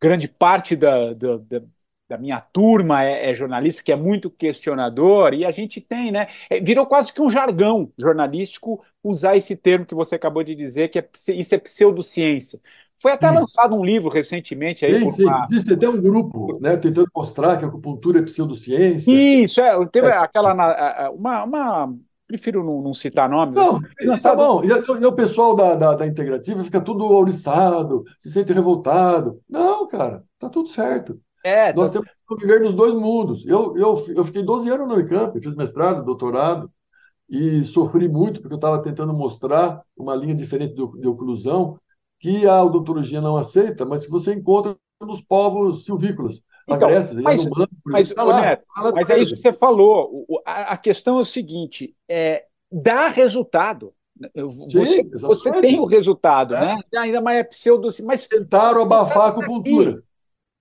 grande parte da, da, da, da minha turma é, é, jornalista, que é muito questionador, e a gente tem, né? É, virou quase que um jargão jornalístico usar esse termo que você acabou de dizer, que é, isso é pseudociência. Foi até sim. lançado um livro recentemente aí. Sim, sim. Uma... Existe até um grupo né, tentando mostrar que a acupuntura é pseudociência. Isso, é. Teve é. aquela. Uma, uma prefiro não, não, citar nomes. Não, tá bom. E, e, o pessoal da, da, da, integrativa fica tudo ouriçado, se sente revoltado. Não, cara, tá tudo certo. É, Nós tá... temos que viver nos dois mundos. Eu, eu, eu fiquei 12 anos no Unicamp, fiz mestrado, doutorado, e sofri muito porque eu estava tentando mostrar uma linha diferente de, de oclusão que a odontologia não aceita, mas que você encontra nos povos silvícolas. Então, Grécia, mas, humano, mas, tá lá, Neto, tá mas é isso que você falou. A, questão é o seguinte: é, dá resultado. Você, Sim, você tem o resultado, é. né? Ainda mais é pseudo. Mas... Tentaram abafar a acupuntura.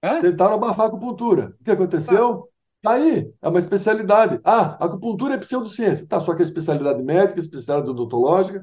Hã? Tentaram abafar a acupuntura. O que aconteceu? Tá aí, é uma especialidade. Ah, acupuntura é pseudociência. Tá, só que é especialidade médica, especialidade odontológica,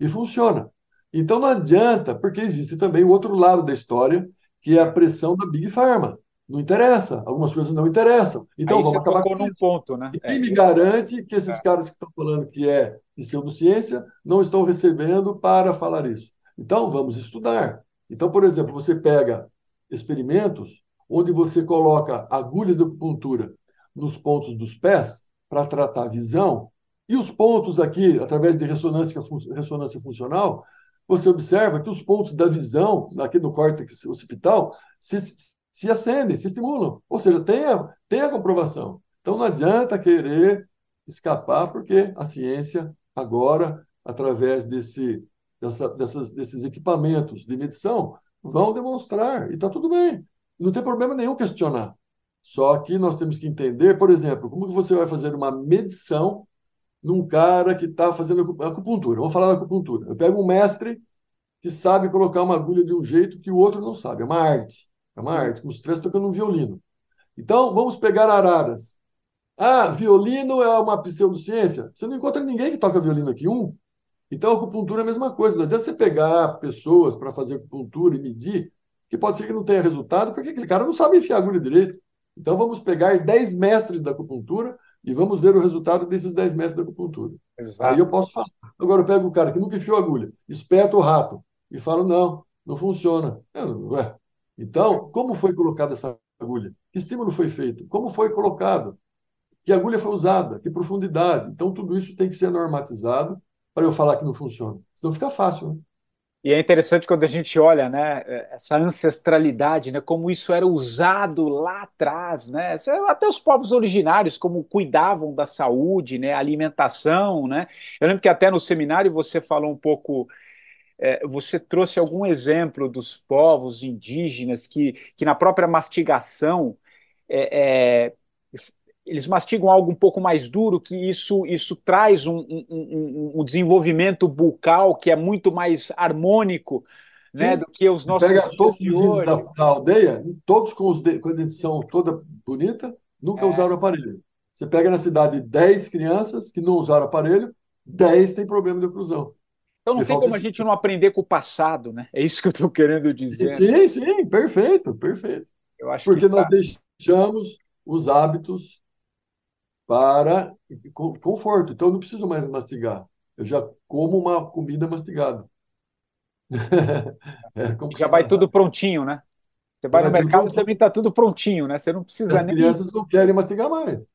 e funciona. Então não adianta, porque existe também o outro lado da história, que é a pressão da Big Pharma. Não interessa, algumas coisas não interessam. Então Aí vamos acabar com num ponto, né? E quem é. me garante que esses é. caras que estão falando que é pseudociência não estão recebendo para falar isso? Então vamos estudar. Então, por exemplo, você pega experimentos onde você coloca agulhas de acupuntura nos pontos dos pés para tratar a visão, e os pontos aqui, através de ressonância, ressonância funcional, você observa que os pontos da visão, aqui no córtex occipital, se se acendem, se estimulam. Ou seja, tem a, tem a comprovação. Então não adianta querer escapar, porque a ciência, agora, através desse, dessa, dessas, desses equipamentos de medição, vão demonstrar, e está tudo bem. Não tem problema nenhum questionar. Só que nós temos que entender, por exemplo, como que você vai fazer uma medição num cara que está fazendo acupuntura. Vamos falar da acupuntura. Eu pego um mestre que sabe colocar uma agulha de um jeito que o outro não sabe. É uma arte. É uma arte, como se estivesse tocando um violino. Então, vamos pegar araras. Ah, violino é uma pseudociência. Você não encontra ninguém que toca violino aqui, um. Então, a acupuntura é a mesma coisa. Não adianta você pegar pessoas para fazer acupuntura e medir, que pode ser que não tenha resultado, porque aquele cara não sabe enfiar agulha direito. Então, vamos pegar 10 mestres da acupuntura e vamos ver o resultado desses 10 mestres da acupuntura. Exato. Aí eu posso falar. Agora, eu pego o cara que nunca enfiou agulha, espeta o rato e falo, não, não funciona. Eu, ué, então, como foi colocada essa agulha? Que estímulo foi feito? Como foi colocado? Que agulha foi usada? Que profundidade? Então, tudo isso tem que ser normatizado para eu falar que não funciona. Senão fica fácil, né? E é interessante quando a gente olha, né, essa ancestralidade, né, como isso era usado lá atrás, né, até os povos originários como cuidavam da saúde, né, alimentação, né. Eu lembro que até no seminário você falou um pouco é, você trouxe algum exemplo dos povos indígenas que, que na própria mastigação é, é, eles mastigam algo um pouco mais duro, que isso, isso traz um, um, um desenvolvimento bucal que é muito mais harmônico né, do que os nossos. Pega todos os índios da, da, aldeia, todos com, os de, com a dentição toda bonita, nunca é. usaram aparelho. Você pega na cidade 10 crianças que não usaram aparelho, 10 têm problema de oclusão. Então não tem como a gente não aprender com o passado, né? É isso que eu estou querendo dizer. Sim, sim, perfeito, perfeito. Eu acho Porque nós tá... deixamos os hábitos para conforto. Então eu não preciso mais mastigar. Eu já como uma comida mastigada. é já vai tudo prontinho, né? Você vai, vai no mercado também está tudo prontinho, né? Você não precisa As nem. As crianças não querem mastigar mais.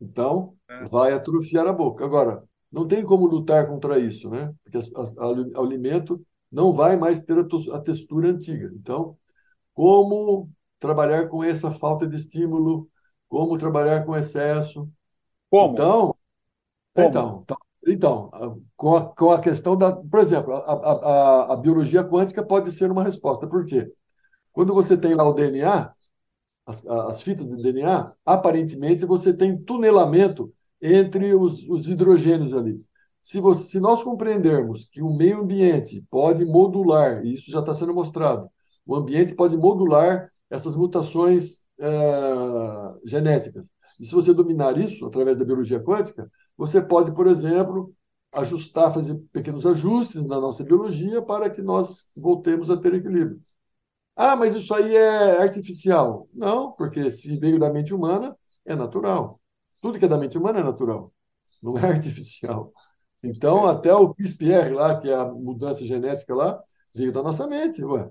Então, é. vai atrofiar a boca. Agora, não tem como lutar contra isso, né? Porque o alimento não vai mais ter a, textura antiga. Então, como trabalhar com essa falta de estímulo? Como trabalhar com excesso? Como? Então, como? então, então então, com a, com a questão da. Por exemplo, a, a, a, biologia quântica pode ser uma resposta. Por quê? Quando você tem lá o DNA, as, as fitas de DNA, aparentemente você tem tunelamento entre os, os hidrogênios ali. Se, você, se nós compreendermos que o meio ambiente pode modular, e isso já está sendo mostrado, o ambiente pode modular essas mutações é, genéticas. E se você dominar isso através da biologia quântica, você pode, por exemplo, ajustar, fazer pequenos ajustes na nossa biologia para que nós voltemos a ter equilíbrio. Ah, mas isso aí é artificial. Não, porque se veio da mente humana, é natural. Tudo que é da mente humana é natural, não é artificial. Então, até o CRISPR lá, que é a mudança genética lá, veio da nossa mente. Ué.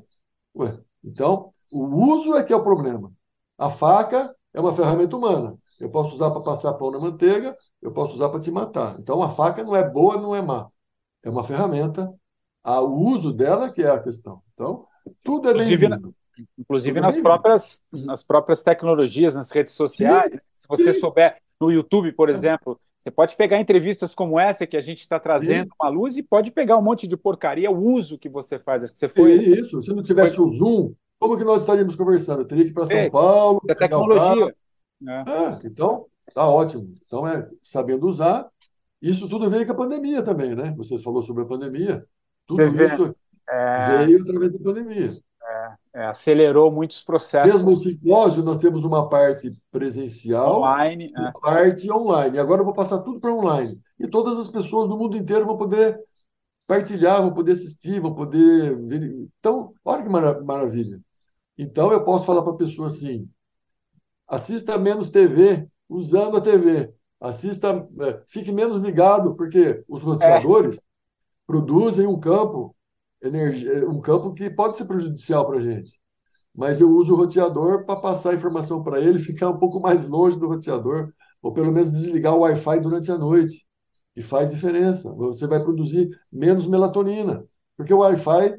Ué. Então, o uso é que é o problema. A faca é uma ferramenta humana. Eu posso usar para passar pão na manteiga, eu posso usar para te matar. Então, a faca não é boa, não é má. É uma ferramenta. O uso dela que é a questão. Então, tudo é bem-vindo. Inclusive nas, próprias, nas próprias tecnologias, nas redes sociais. Se você souber, no YouTube, por é. exemplo, você pode pegar entrevistas como essa que a gente está trazendo sim. uma luz e pode pegar um monte de porcaria, o uso que você faz. Acho que você foi. Isso, se não tivesse foi... o Zoom, como que nós estaríamos conversando? Eu teria que ir para São é, Paulo. Da tecnologia. É. Ah, então, tá ótimo. Então, é sabendo usar. Isso tudo veio com a pandemia também, né? Você falou sobre a pandemia. Tudo isso veio através da pandemia. É, é, acelerou muitos processos. Mesmo o simpósio, nós temos uma parte presencial, online, uma é. parte online. Agora eu vou passar tudo para online. E todas as pessoas do mundo inteiro vão poder partilhar, vão poder assistir, vão poder ver. Então, olha que maravilha. Então, eu posso falar para a pessoa assim: assista menos TV usando a TV. Assista, é, fique menos ligado, porque os roteadores é. produzem um campo, energia, um campo que pode ser prejudicial para a gente. Mas eu uso o roteador para passar a informação para ele, ficar um pouco mais longe do roteador, ou pelo menos desligar o Wi-Fi durante a noite. E faz diferença. Você vai produzir menos melatonina, porque o Wi-Fi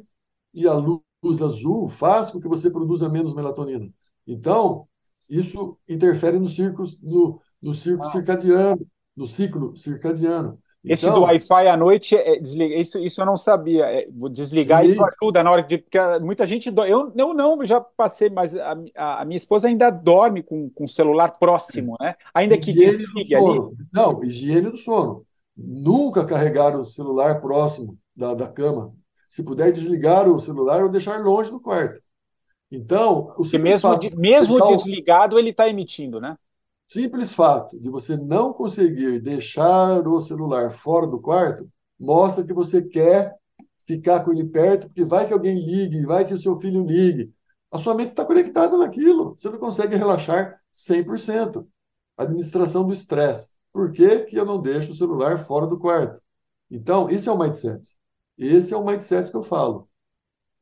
e a luz azul faz com que você produza menos melatonina. Então, isso interfere no ciclo, no, no ciclo ah. circadiano, no ciclo circadiano. Esse então, do Wi-Fi à noite, é, desliga, isso, isso eu não sabia. É, desligar sim. isso ajuda na hora de. Porque muita gente. Eu, eu não, já passei, mas a, a, minha esposa ainda dorme com, com o celular próximo, né? Ainda que desligue ali. Não, higiene do sono. Nunca carregar o celular próximo da, da cama. Se puder desligar o celular ou deixar longe do quarto. Então, o mesmo, de, mesmo desligado, ele está emitindo, né? Simples fato de você não conseguir deixar o celular fora do quarto mostra que você quer ficar com ele perto, porque vai que alguém ligue, vai que o seu filho ligue. A sua mente está conectada naquilo. Você não consegue relaxar 100%. Administração do estresse. Por que, que eu não deixo o celular fora do quarto? Então, esse é o mindset. Esse é o mindset que eu falo.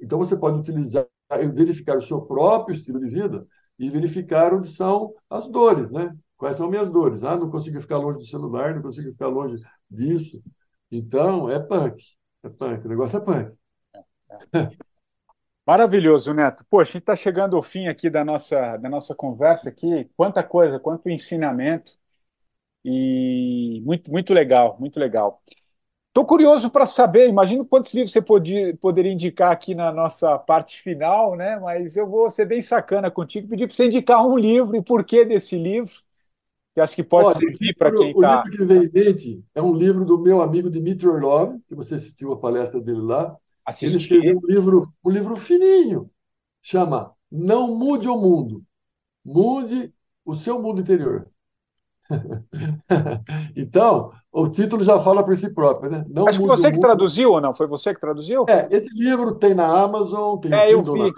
Então, você pode utilizar verificar o seu próprio estilo de vida e verificar onde são as dores, né? Quais são minhas dores? Ah, não consigo ficar longe do celular, não consigo ficar longe disso. Então, é punk. É punk. O negócio é punk. Maravilhoso, Neto. Poxa, a gente está chegando ao fim aqui da nossa, da nossa conversa aqui. Quanta coisa, quanto ensinamento. E muito, muito legal, muito legal. Estou curioso para saber, imagino quantos livros você podia, poderia indicar aqui na nossa parte final, né? Mas eu vou ser bem sacana contigo, pedir para você indicar um livro e por que desse livro. que acho que pode Olha, servir para quem está. O livro que vem em mente é um livro do meu amigo Dmitry Orlov, que você assistiu a palestra dele lá. Assisti. Ele escreveu um livro, um livro fininho, chama Não Mude o Mundo, Mude o seu mundo interior. então, o título já fala por si próprio, né? Não Acho que você que traduziu ou não? Foi você que traduziu? É, esse livro tem na Amazon, tem é, eu vi.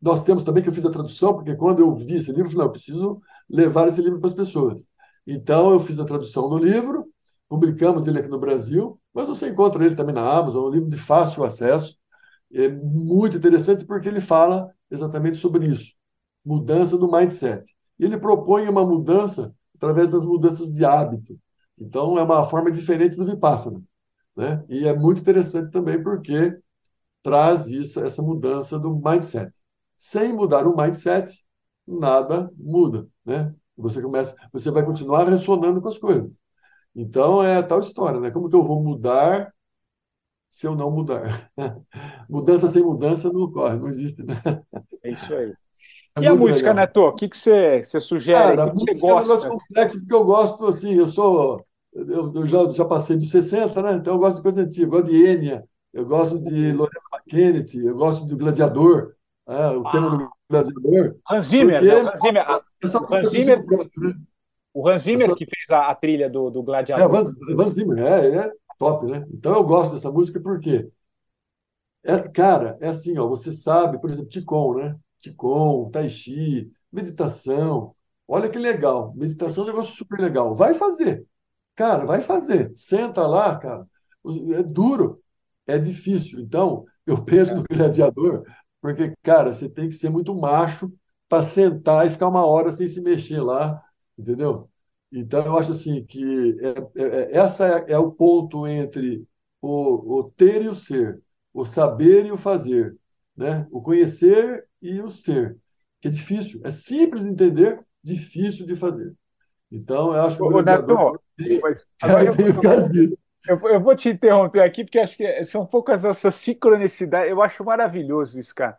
Nós temos também que eu fiz a tradução, porque quando eu vi esse livro, eu falei, não, eu preciso levar esse livro para as pessoas. Então, eu fiz a tradução do livro, publicamos ele aqui no Brasil, mas você encontra ele também na Amazon, é um livro de fácil acesso, é muito interessante porque ele fala exatamente sobre isso, mudança do mindset. E ele propõe uma mudança através das mudanças de hábito. Então, é uma forma diferente do Vipassana. Né? E é muito interessante também porque traz isso, essa mudança do mindset. Sem mudar o mindset, nada muda. Né? Você começa, você vai continuar ressonando com as coisas. Então, é tal história, né? Como que eu vou mudar se eu não mudar? mudança sem mudança não ocorre, não existe, né? É isso aí. É e a música, legal. Neto? O que, que você, você sugere? Cara, o que, que você gosta? É um negócio complexo, porque eu gosto, assim, eu sou. Eu, eu, já, já passei dos 60, né? Então eu gosto de coisa antiga. Eu gosto de Enya, eu gosto de Lorena McKennedy, eu gosto do Gladiador, é, o ah. tema do Gladiador. Hans Zimmer, porque, né? Hans Zimmer. Hans Zimmer, né? O Hans Zimmer essa... que fez a, a, trilha do, do Gladiador. É, o Hans, Zimmer, é, ele é top, né? Então eu gosto dessa música porque, é, cara, é assim, ó, você sabe, por exemplo, Ticon, né? Qigong, Tai Chi, meditação. Olha que legal. Meditação é um negócio super legal. Vai fazer. Cara, vai fazer. Senta lá, cara. É duro. É difícil. Então, eu penso no gladiador, porque, cara, você tem que ser muito macho para sentar e ficar uma hora sem se mexer lá, entendeu? Então, eu acho assim que é, é, é essa é, é, o ponto entre o, o ter e o ser, o saber e o fazer, né? O conhecer e o ser, que é difícil, é simples de entender, difícil de fazer. Então, eu acho que Neto, eu, vou te interromper aqui, porque acho que são poucas essas sincronicidades. Eu acho maravilhoso isso, cara.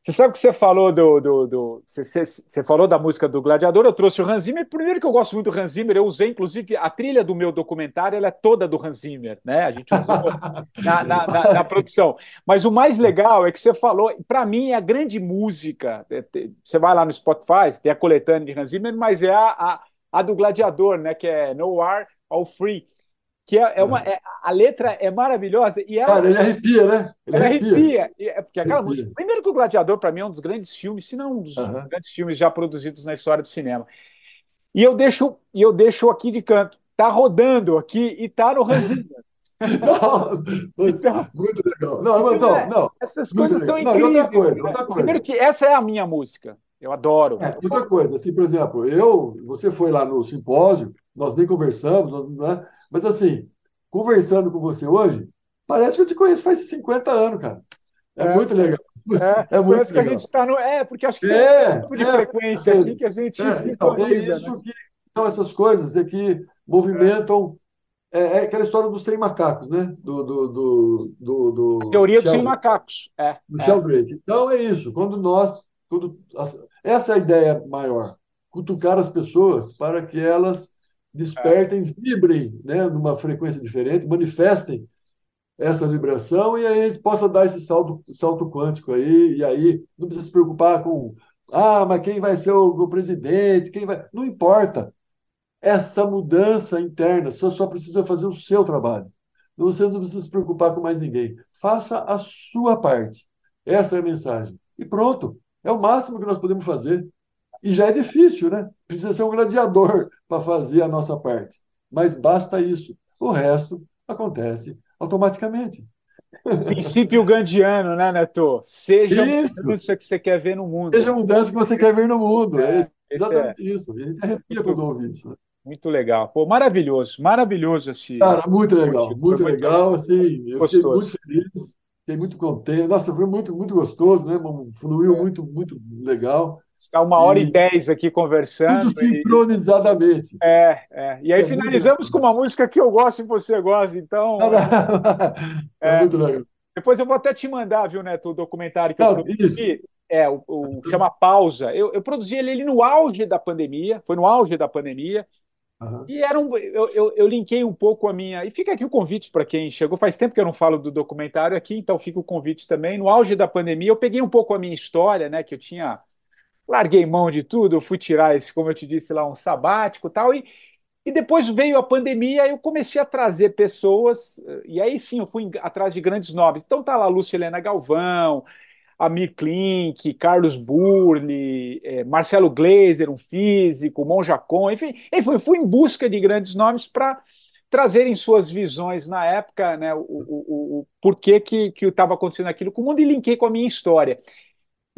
Você sabe que você falou do, do, do você, você, você, falou da música do Gladiador, eu trouxe o Hans Zimmer. Primeiro que eu gosto muito do Hans Zimmer, eu usei inclusive a trilha do meu documentário, ela é toda do Hans Zimmer, né? A gente usou na, na, na, na, produção. Mas o mais legal é que você falou, para mim é a grande música. É, você vai lá no Spotify, tem a coletânea de Hans Zimmer, mas é a, a, a do Gladiador, né? Que é No War All Free que é, é uma é, a letra é maravilhosa e ela, Cara, ele arrepia, né? Ele, arrepia. arrepia. É porque aquela arrepia. música, primeiro que o Gladiador para mim é um dos grandes filmes, se não um dos uhum. grandes filmes já produzidos na história do cinema. E eu deixo e eu deixo aqui de canto, tá rodando aqui e tá no Hans então, muito legal. Não, mas não, é, não. Essas coisas são incríveis. Não, outra coisa, outra coisa. Primeiro que essa é a minha música. Eu adoro. É, outra coisa, assim, por exemplo, eu, você foi lá no simpósio, nós nem conversamos, né? Mas assim, conversando com você hoje, parece que eu te conheço faz 50 anos, cara. É, é muito legal. É, é muito parece legal. que a gente está no. É, porque acho que é, tem um tipo de é, frequência aqui que a gente é, se então, é isso né? que, então, essas coisas é que movimentam. É, é, aquela história dos 100 macacos, né? Do, do, do, do, do a teoria dos 100 macacos. É, do é. Então, é isso. Quando nós. Quando, essa é a ideia maior. Cutucar as pessoas para que elas despertem, vibrem né, numa frequência diferente, manifestem essa vibração e aí a gente possa dar esse salto, salto quântico aí, e aí não precisa se preocupar com ah, mas quem vai ser o, o presidente, quem vai. Não importa. Essa mudança interna, você só precisa fazer o seu trabalho. Você não precisa se preocupar com mais ninguém. Faça a sua parte. Essa é a mensagem. E pronto. É o máximo que nós podemos fazer. E já é difícil, né? Precisa ser um gladiador para fazer a nossa parte. Mas basta isso. O resto acontece automaticamente. Princípio gandiano, né, Neto? Seja isso. a mudança que você quer ver no mundo. Seja a mudança que você quer ver no mundo. É, é exatamente é. isso. A gente arrepia quando ouve isso. Né? Muito legal. Pô, maravilhoso, maravilhoso esse. Cara, muito legal, muito, legal. Assim, eu gostoso. fiquei muito feliz, fiquei muito contente. Nossa, foi muito, muito gostoso, né? Fluiu é. muito, muito legal. Está uma hora e, e dez aqui conversando. Tudo sincronizadamente. E... É, é. E aí é finalizamos com uma música que eu gosto e você gosta, então. é, muito legal. Depois eu vou até te mandar, viu, Neto, o documentário que Não, eu produzi. É, o, o chama Pausa. Eu, eu produzi ele, ele no auge da pandemia, foi no auge da pandemia. Uhum. E era um, eu, eu, eu, linkei um pouco a minha. E fica aqui o convite para quem chegou. Faz tempo que eu não falo do documentário aqui, então fica o convite também. No auge da pandemia, eu peguei um pouco a minha história, né? Que eu tinha. Larguei mão de tudo, eu fui tirar esse, como eu te disse lá, um sabático tal. E, e depois veio a pandemia, eu comecei a trazer pessoas, e aí sim eu fui atrás de grandes nomes. Então tá lá Lúcia Helena Galvão, Amir Klink, Carlos Burli, é, Marcelo Gleiser, um físico, Monjacon, enfim, enfim, fui em busca de grandes nomes para trazerem suas visões na época, né, o, o, o porquê que estava acontecendo aquilo com o mundo e linkei com a minha história.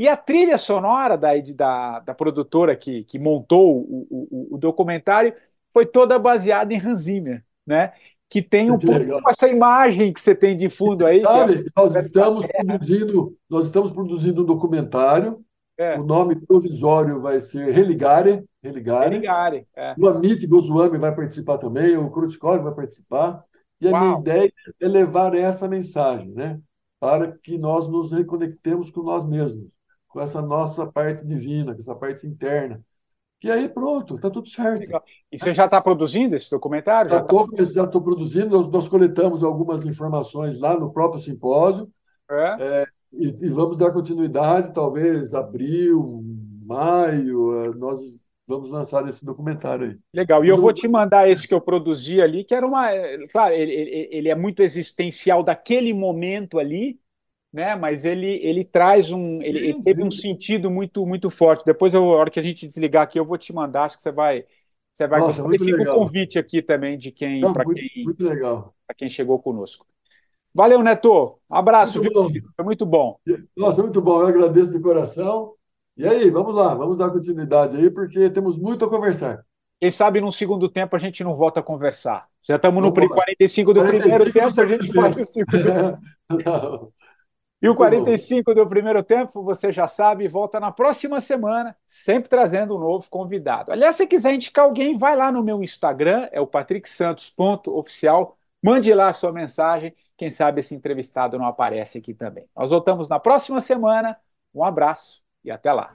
E a trilha sonora da, da, da produtora que, que montou o, o, o, documentário foi toda baseada em Hans Zimmer, né? que tem um que pouco essa imagem que você tem de fundo aí. Sabe, é... nós estamos produzindo, nós estamos produzindo um documentário. É. O nome provisório vai ser Religare. Religare. Religare é. O Amit Goswami vai participar também, o Krutkov vai participar. E a Uau. minha ideia é levar essa mensagem, né? Para que nós nos reconectemos com nós mesmos, com essa nossa parte divina, com essa parte interna e aí pronto, está tudo certo. Legal. E você já está produzindo esse documentário? Já estou tá... produzindo, nós, nós, coletamos algumas informações lá no próprio simpósio é. É, e, e, vamos dar continuidade, talvez abril, maio, é, nós vamos lançar esse documentário aí. Legal, e eu vou te mandar esse que eu produzi ali, que era uma. É, claro, ele, ele é muito existencial daquele momento ali, né? Mas ele, ele traz um, ele, ele, teve um sentido muito muito forte. Depois, eu, a hora que a gente desligar aqui, eu vou te mandar. Acho que você vai você vai Nossa, gostar. E fica legal. o convite aqui também de quem para quem muito legal para quem chegou conosco. Valeu, Neto. Abraço, muito viu? Foi muito bom. Nossa, muito bom. Eu agradeço de coração. E aí, vamos lá, vamos dar continuidade aí, porque temos muito a conversar. Quem sabe num segundo tempo a gente não volta a conversar. Já estamos no 45 do 45 primeiro tempo, a gente faz o segundo. E o 45 do primeiro tempo, você já sabe, volta na próxima semana, sempre trazendo um novo convidado. Aliás, se quiser indicar alguém, vai lá no meu Instagram, é o patricksantos.oficial, mande lá a sua mensagem, quem sabe esse entrevistado não aparece aqui também. Nós voltamos na próxima semana, um abraço e até lá.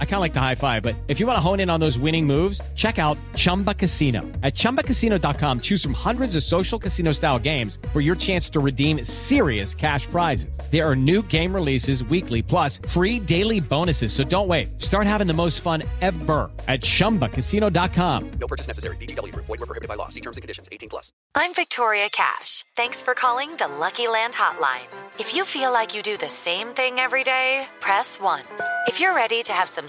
I kind of like the high five, but if you want to hone in on those winning moves, check out Chumba Casino. At ChumbaCasino.com, choose from hundreds of social casino style games for your chance to redeem serious cash prizes. There are new game releases weekly, plus free daily bonuses. So don't wait. Start having the most fun ever at ChumbaCasino.com. No purchase necessary. VGW. Void were prohibited by law. See terms and conditions. 18 plus. I'm Victoria Cash. Thanks for calling the Lucky Land Hotline. If you feel like you do the same thing every day, day, press 1. If you're ready to have some